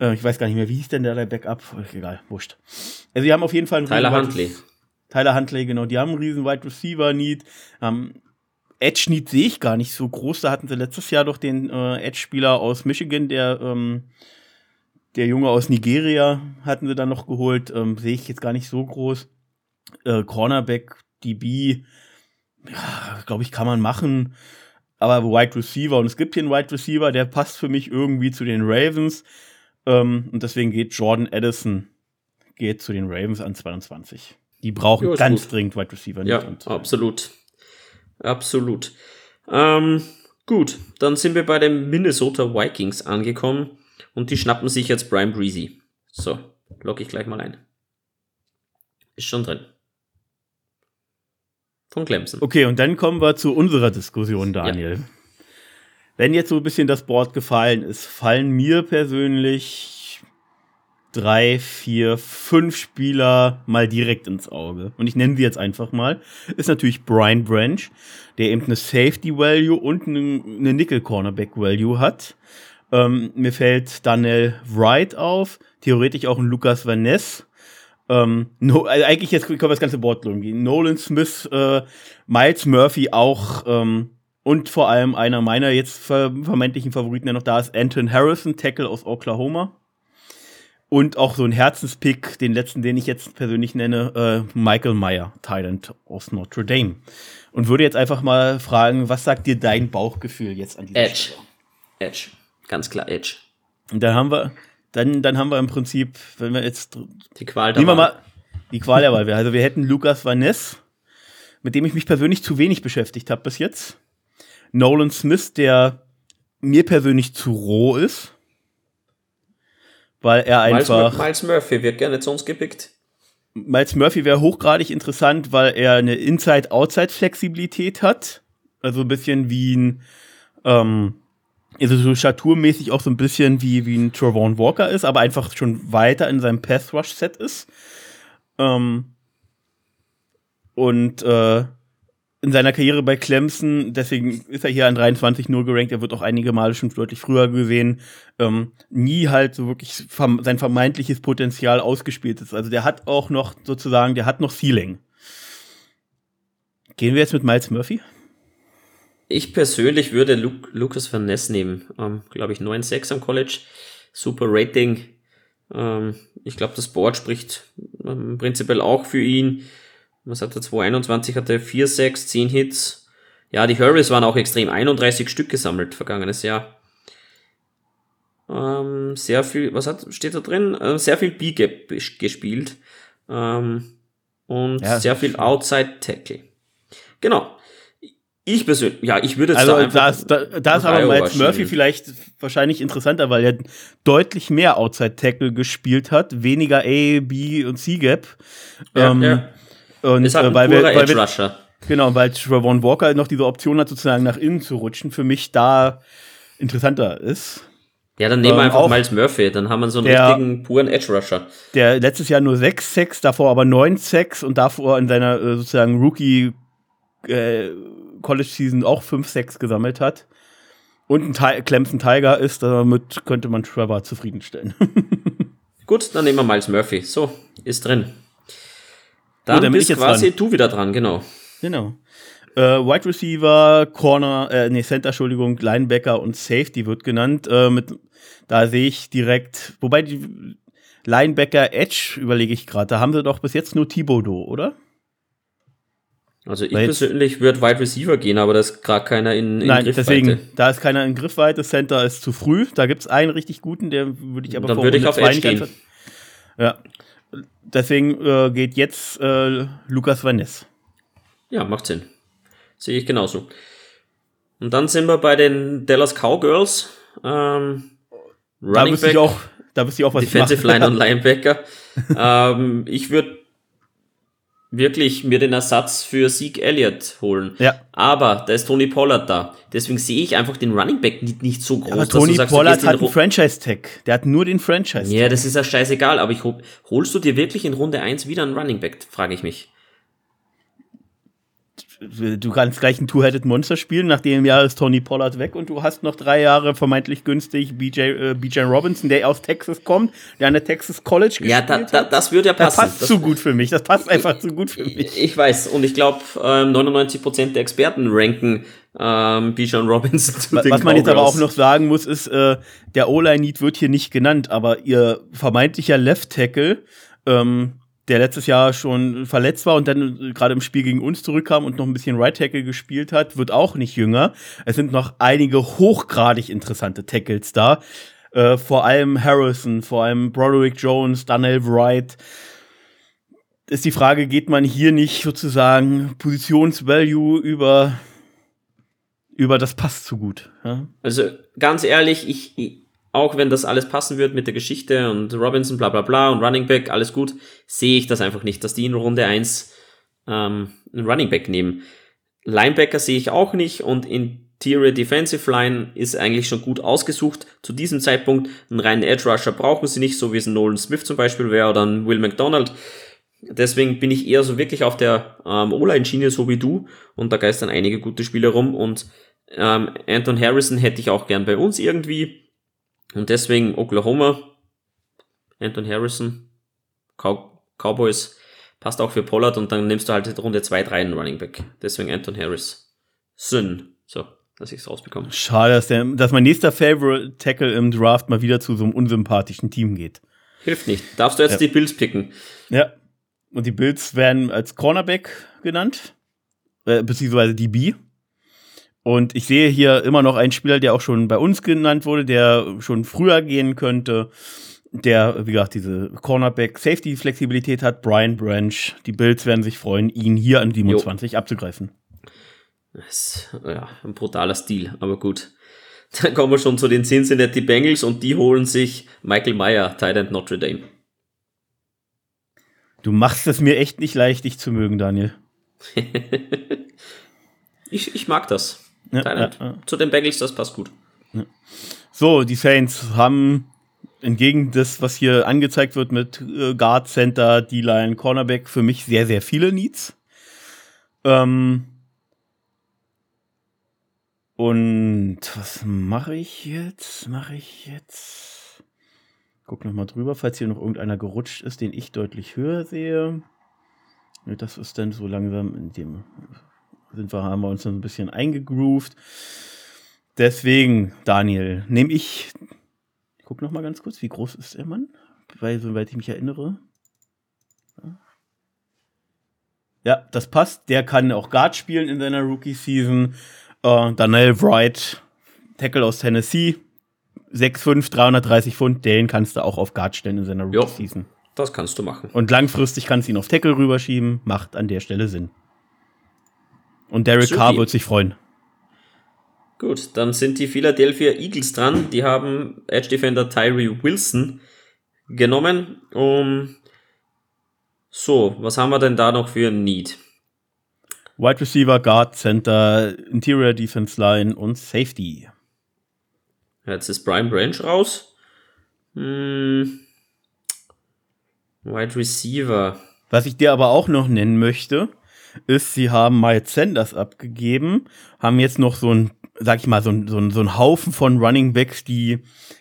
Äh, ich weiß gar nicht mehr, wie hieß denn der, der Backup? Egal, wurscht. Also, die haben auf jeden Fall einen Tyler Huntley. Tyler Huntley, genau. Die haben einen riesen Wide Receiver Need. Haben Edge-Need sehe ich gar nicht so groß. Da hatten sie letztes Jahr doch den äh, Edge-Spieler aus Michigan, der, ähm, der Junge aus Nigeria hatten sie dann noch geholt. Ähm, sehe ich jetzt gar nicht so groß. Äh, Cornerback, DB, ja, glaube ich, kann man machen. Aber Wide Receiver, und es gibt hier einen Wide Receiver, der passt für mich irgendwie zu den Ravens. Ähm, und deswegen geht Jordan Addison geht zu den Ravens an 22. Die brauchen ja, ganz gut. dringend Wide Receiver. Ja, absolut. Absolut. Ähm, gut, dann sind wir bei den Minnesota Vikings angekommen und die schnappen sich jetzt Brian Breezy. So, logge ich gleich mal ein. Ist schon drin. Von Clemson. Okay, und dann kommen wir zu unserer Diskussion, Daniel. Ja. Wenn jetzt so ein bisschen das Board gefallen ist, fallen mir persönlich drei, vier, fünf Spieler mal direkt ins Auge. Und ich nenne sie jetzt einfach mal. Ist natürlich Brian Branch, der eben eine Safety Value und eine, Nickel Cornerback Value hat. Ähm, mir fällt Daniel Wright auf, theoretisch auch ein Lukas Van Ness. Ähm, no, also eigentlich jetzt können wir das ganze Board gehen. Nolan Smith, äh, Miles Murphy auch ähm, und vor allem einer meiner jetzt vermeintlichen Favoriten, der noch da ist, Anton Harrison, Tackle aus Oklahoma. Und auch so ein Herzenspick, den letzten, den ich jetzt persönlich nenne, äh, Michael Meyer, Thailand aus Notre Dame. Und würde jetzt einfach mal fragen, was sagt dir dein Bauchgefühl jetzt an diesem Edge. Stelle? Edge. Ganz klar Edge. Und da haben wir, dann, dann haben wir im Prinzip, wenn wir jetzt. Die Qual der. Mal die Qual der Wahl. Also wir hätten Lukas Van Ness, mit dem ich mich persönlich zu wenig beschäftigt habe bis jetzt. Nolan Smith, der mir persönlich zu roh ist. Weil er einfach. Miles, Miles Murphy wird gerne zu uns gepickt. Miles Murphy wäre hochgradig interessant, weil er eine Inside-Outside-Flexibilität hat. Also ein bisschen wie ein, ähm, also so staturmäßig auch so ein bisschen wie, wie ein Trevon Walker ist, aber einfach schon weiter in seinem Pass-Rush-Set ist. Ähm, und äh, in seiner Karriere bei Clemson, deswegen ist er hier an 23 nur gerankt, er wird auch einige Male schon deutlich früher gesehen, ähm, nie halt so wirklich sein vermeintliches Potenzial ausgespielt ist. Also der hat auch noch sozusagen, der hat noch Ceiling. Gehen wir jetzt mit Miles Murphy? Ich persönlich würde Luke, Lucas Van Ness nehmen. Ähm, Glaube ich 9,6 am College. Super Rating. Ähm, ich glaube, das Board spricht ähm, prinzipiell auch für ihn was hat er, 221 hatte 4, 6, 10 Hits. Ja, die Hurries waren auch extrem, 31 Stück gesammelt vergangenes Jahr. Ähm, sehr viel, was hat, steht da drin? Äh, sehr viel B-Gap gespielt. Ähm, und ja, sehr viel Outside Tackle. Genau. Ich persönlich, ja, ich würde jetzt also, da einfach. Da, da, da ist aber Miles Murphy vielleicht wahrscheinlich interessanter, weil er deutlich mehr Outside Tackle gespielt hat, weniger A, B und C Gap. Ja, ähm, ja. Und, ist halt ein äh, weil wir, weil Edge Rusher. Genau, weil Trevon Walker noch diese Option hat, sozusagen nach innen zu rutschen, für mich da interessanter ist. Ja, dann nehmen wir ähm, einfach Miles Murphy, dann haben wir so einen der, richtigen puren Edge Rusher. Der letztes Jahr nur 6 Sex, davor aber 9 Sex und davor in seiner äh, sozusagen Rookie äh, College Season auch 5 Sex gesammelt hat. Und ein Clemson Tiger ist, damit könnte man Trevor zufriedenstellen. Gut, dann nehmen wir Miles Murphy. So, ist drin. Dann, dann bist quasi dran. du wieder dran, genau. Genau. Äh, Wide Receiver, Corner, äh, nee, Center, Entschuldigung, Linebacker und Safety wird genannt. Äh, mit, da sehe ich direkt, wobei die Linebacker Edge überlege ich gerade, da haben sie doch bis jetzt nur Thibodeau, oder? Also ich Weil persönlich würde Wide Receiver gehen, aber da ist gerade keiner in, in Nein, Griffweite. deswegen, da ist keiner in Griffweite, Center ist zu früh. Da gibt es einen richtig guten, der würde ich aber Dann würde ich auf Edge gehen. Ja, deswegen äh, geht jetzt äh, Lukas Vaness. Ja, macht Sinn. Sehe ich genauso. Und dann sind wir bei den Dallas Cowgirls. Ähm, da wüsste ich auch, da wüsste ich auch was Defensive Line und Linebacker. ähm, ich würde wirklich mir den Ersatz für Zeke Elliott holen. Ja. Aber da ist Tony Pollard da. Deswegen sehe ich einfach den Running Back nicht, nicht so groß. Ja, aber Tony sagst, Pollard hat einen Franchise-Tag. Der hat nur den Franchise-Tag. Ja, das ist ja scheißegal. Aber ich holst du dir wirklich in Runde 1 wieder einen Running Back, frage ich mich du kannst gleich ein Two-Headed Monster spielen, nach dem Jahr ist Tony Pollard weg und du hast noch drei Jahre vermeintlich günstig BJ, äh, BJ Robinson, der aus Texas kommt, der an der Texas College gespielt Ja, da, da, das würde ja passen. Das passt das, zu gut für mich, das passt einfach zu gut für mich. Ich, ich weiß und ich glaube, ähm, 99% der Experten ranken ähm, Bijan Robinson zu Was, was man jetzt aber auch noch sagen muss, ist, äh, der O-Line-Need wird hier nicht genannt, aber ihr vermeintlicher Left-Tackle, ähm, der letztes Jahr schon verletzt war und dann gerade im Spiel gegen uns zurückkam und noch ein bisschen Right Tackle gespielt hat, wird auch nicht jünger. Es sind noch einige hochgradig interessante Tackles da. Äh, vor allem Harrison, vor allem Broderick Jones, Daniel Wright. Ist die Frage, geht man hier nicht sozusagen Positionsvalue über, über das passt zu gut? Ja? Also ganz ehrlich, ich, auch wenn das alles passen wird mit der Geschichte und Robinson, bla bla bla und Running Back, alles gut, sehe ich das einfach nicht, dass die in Runde 1 ähm, einen Running Back nehmen. Linebacker sehe ich auch nicht und Interior Defensive Line ist eigentlich schon gut ausgesucht. Zu diesem Zeitpunkt einen reinen Edge Rusher brauchen sie nicht, so wie es ein Nolan Smith zum Beispiel wäre oder ein Will McDonald. Deswegen bin ich eher so wirklich auf der ähm, O-Line-Schiene, so wie du, und da geistern einige gute Spieler rum und ähm, Anton Harrison hätte ich auch gern bei uns irgendwie. Und deswegen Oklahoma, Anton Harrison, Cow Cowboys, passt auch für Pollard und dann nimmst du halt Runde 2, 3 einen Running Back. Deswegen Anton Harris. Sinn. So, dass ich es rausbekomme. Schade, dass, der, dass mein nächster Favorite Tackle im Draft mal wieder zu so einem unsympathischen Team geht. Hilft nicht. Darfst du jetzt ja. die Bills picken? Ja. Und die Bills werden als Cornerback genannt. Äh, beziehungsweise die B. Und ich sehe hier immer noch einen Spieler, der auch schon bei uns genannt wurde, der schon früher gehen könnte. der, wie gesagt, diese Cornerback-Safety-Flexibilität hat. Brian Branch. Die Bills werden sich freuen, ihn hier an 27 jo. abzugreifen. Das ist ja, ein brutaler Stil, aber gut. Dann kommen wir schon zu den Cincinnati Bengals und die holen sich Michael Meyer, Tight Notre Dame. Du machst es mir echt nicht leicht, dich zu mögen, Daniel. ich, ich mag das. Ja, ja, ja. Zu den Bengals, das passt gut. So, die Saints haben entgegen des, was hier angezeigt wird mit äh, Guard, Center, D-Line, Cornerback, für mich sehr, sehr viele Needs. Ähm und was mache ich jetzt? Mache ich jetzt? Guck noch mal drüber, falls hier noch irgendeiner gerutscht ist, den ich deutlich höher sehe. Das ist dann so langsam in dem sind wir, haben wir uns ein bisschen eingegroovt. Deswegen, Daniel, nehme ich. Ich guck noch mal ganz kurz, wie groß ist der Mann? Weil, soweit ich mich erinnere. Ja, das passt. Der kann auch Guard spielen in seiner Rookie-Season. Äh, Daniel Wright, Tackle aus Tennessee. 6'5, 330 Pfund. Den kannst du auch auf Guard stellen in seiner Rookie-Season. Das kannst du machen. Und langfristig kannst du ihn auf Tackle rüberschieben. Macht an der Stelle Sinn. Und Derek Carr wird sich freuen. Gut, dann sind die Philadelphia Eagles dran. Die haben Edge Defender Tyree Wilson genommen. Um so, was haben wir denn da noch für ein Need? Wide Receiver, Guard, Center, Interior Defense Line und Safety. Jetzt ist Brian Branch raus. Hm. Wide Receiver. Was ich dir aber auch noch nennen möchte, ist, sie haben Miles Sanders abgegeben, haben jetzt noch so ein, sag ich mal, so ein, so ein, so ein Haufen von Running Backs, die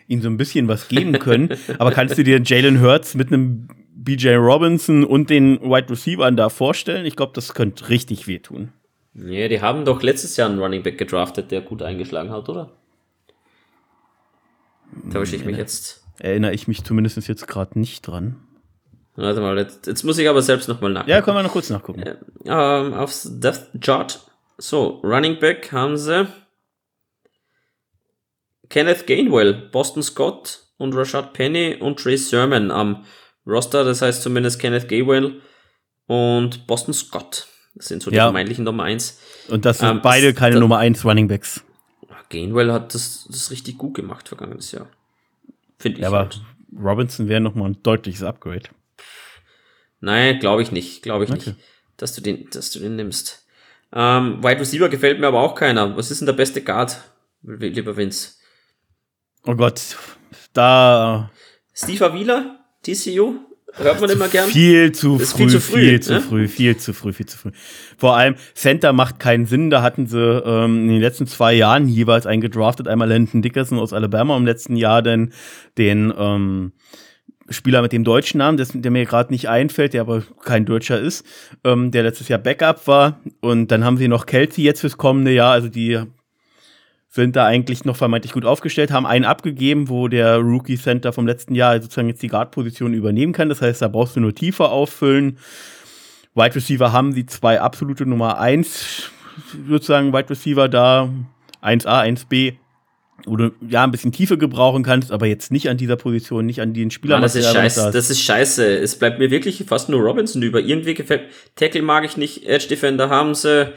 ihnen so ein bisschen was geben können. Aber kannst du dir Jalen Hurts mit einem BJ Robinson und den Wide Receivers da vorstellen? Ich glaube, das könnte richtig wehtun. Ja, die haben doch letztes Jahr einen Running Back gedraftet, der gut eingeschlagen hat, oder? Da ich mich jetzt. Erinnere ich mich zumindest jetzt gerade nicht dran. Warte mal, jetzt, jetzt muss ich aber selbst nochmal nachgucken. Ja, können wir noch kurz nachgucken. Äh, ähm, aufs Death Chart. So, Running Back haben sie Kenneth Gainwell, Boston Scott und Rashad Penny und Trey Sermon am Roster. Das heißt zumindest Kenneth Gainwell und Boston Scott. Das sind so die ja. vermeintlichen Nummer 1. Und das sind ähm, beide keine da, Nummer 1 Running Backs. Gainwell hat das, das richtig gut gemacht vergangenes Jahr. Finde ich. Ja, aber halt. Robinson wäre nochmal ein deutliches Upgrade. Nein, glaube ich nicht. Glaube ich okay. nicht, dass du den, dass du den nimmst. Ähm, Wide Receiver gefällt mir aber auch keiner. Was ist denn der beste Guard, lieber Vince? Oh Gott, da. Steve Avila, TCU? Hört man immer gern? Viel zu früh, viel zu früh, viel zu ne? früh, viel zu früh, viel zu früh. Vor allem, Center macht keinen Sinn. Da hatten sie ähm, in den letzten zwei Jahren jeweils einen gedraftet. Einmal Landon Dickerson aus Alabama im letzten Jahr, denn den, ähm, Spieler mit dem deutschen Namen, der mir gerade nicht einfällt, der aber kein Deutscher ist, ähm, der letztes Jahr Backup war. Und dann haben sie noch Kelsey jetzt fürs kommende Jahr. Also die sind da eigentlich noch vermeintlich gut aufgestellt, haben einen abgegeben, wo der Rookie Center vom letzten Jahr sozusagen jetzt die Guard-Position übernehmen kann. Das heißt, da brauchst du nur tiefer auffüllen. Wide Receiver haben sie zwei absolute Nummer eins sozusagen Wide Receiver da, 1A, 1B wo du ja ein bisschen Tiefe gebrauchen kannst, aber jetzt nicht an dieser Position, nicht an den Spielern. das ist scheiße. Das ist scheiße. Es bleibt mir wirklich fast nur Robinson über. Irgendwie gefällt Tackle mag ich nicht, Edge Defender haben sie,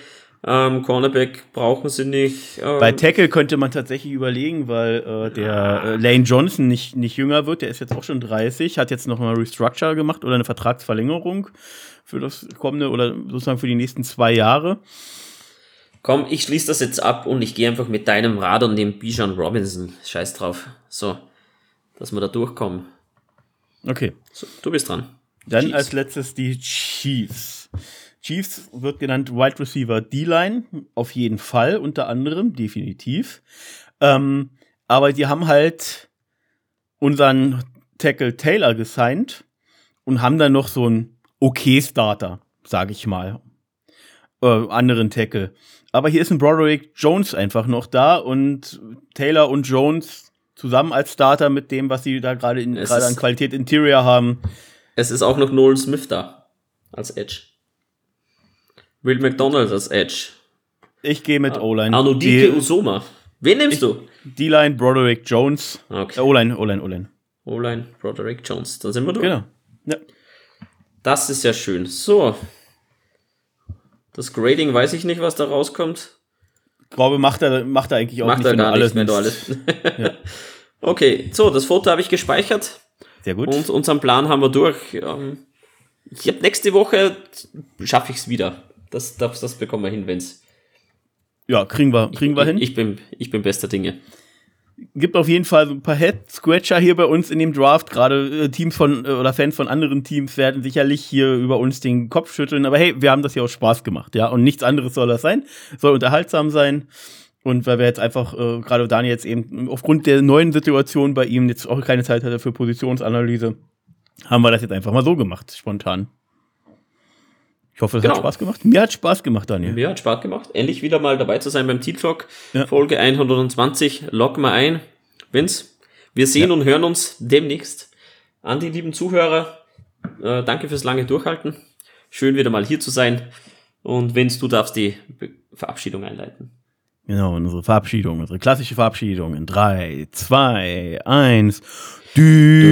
ähm, Cornerback brauchen sie nicht. Ähm. Bei Tackle könnte man tatsächlich überlegen, weil äh, der äh, Lane Johnson nicht, nicht jünger wird, der ist jetzt auch schon 30, hat jetzt noch mal Restructure gemacht oder eine Vertragsverlängerung für das kommende oder sozusagen für die nächsten zwei Jahre. Komm, ich schließe das jetzt ab und ich gehe einfach mit deinem Rad und dem Bijan Robinson. Scheiß drauf. So, dass wir da durchkommen. Okay. So, du bist dran. Dann Chiefs. als letztes die Chiefs. Chiefs wird genannt Wide Receiver D-Line, auf jeden Fall, unter anderem, definitiv. Ähm, aber die haben halt unseren Tackle Taylor gesigned und haben dann noch so einen okay Starter, sage ich mal. Äh, anderen Tackle. Aber hier ist ein Broderick Jones einfach noch da und Taylor und Jones zusammen als Starter mit dem, was sie da gerade an Qualität Interior haben. Es ist auch noch Nolan Smith da als Edge. Will McDonald als Edge. Ich gehe mit O-Line. Arno Dike Usoma. Wen nimmst ich, du? D-Line, Broderick Jones. Okay. Äh, O-Line, O-Line, O-Line. O-Line, Broderick Jones. Da sind wir durch. Genau. Ja. Das ist ja schön. So. Das Grading weiß ich nicht, was da rauskommt. Glaube, macht er, macht er eigentlich auch Macht nicht, er gar alles nicht, wenn du alles. Okay, so, das Foto habe ich gespeichert Sehr gut. und unseren Plan haben wir durch. Ähm, Ich hab nächste Woche schaffe ich es wieder. Das, das, das bekommen wir hin, wenn's. ja, kriegen wir, kriegen wir hin. Ich bin, ich bin bester Dinge. Gibt auf jeden Fall so ein paar Head-Scratcher hier bei uns in dem Draft. Gerade äh, Teams von äh, oder Fans von anderen Teams werden sicherlich hier über uns den Kopf schütteln. Aber hey, wir haben das ja aus Spaß gemacht, ja. Und nichts anderes soll das sein. Soll unterhaltsam sein. Und weil wir jetzt einfach, äh, gerade Daniel jetzt eben aufgrund der neuen Situation bei ihm jetzt auch keine Zeit hatte für Positionsanalyse, haben wir das jetzt einfach mal so gemacht, spontan. Ich hoffe, es Genau. hat Spaß gemacht. Mir hat Spaß gemacht, Daniel. Mir hat Spaß gemacht, endlich wieder mal dabei zu sein beim T-Talk. Ja. Folge 120. Log mal ein. Vince, wir sehen und hören uns demnächst. An die lieben Zuhörer, äh, danke fürs lange Durchhalten. Schön wieder mal hier zu sein. Und Vince, du darfst die Verabschiedung einleiten. Genau, unsere Verabschiedung, unsere klassische Verabschiedung in 3, 2, 1. Die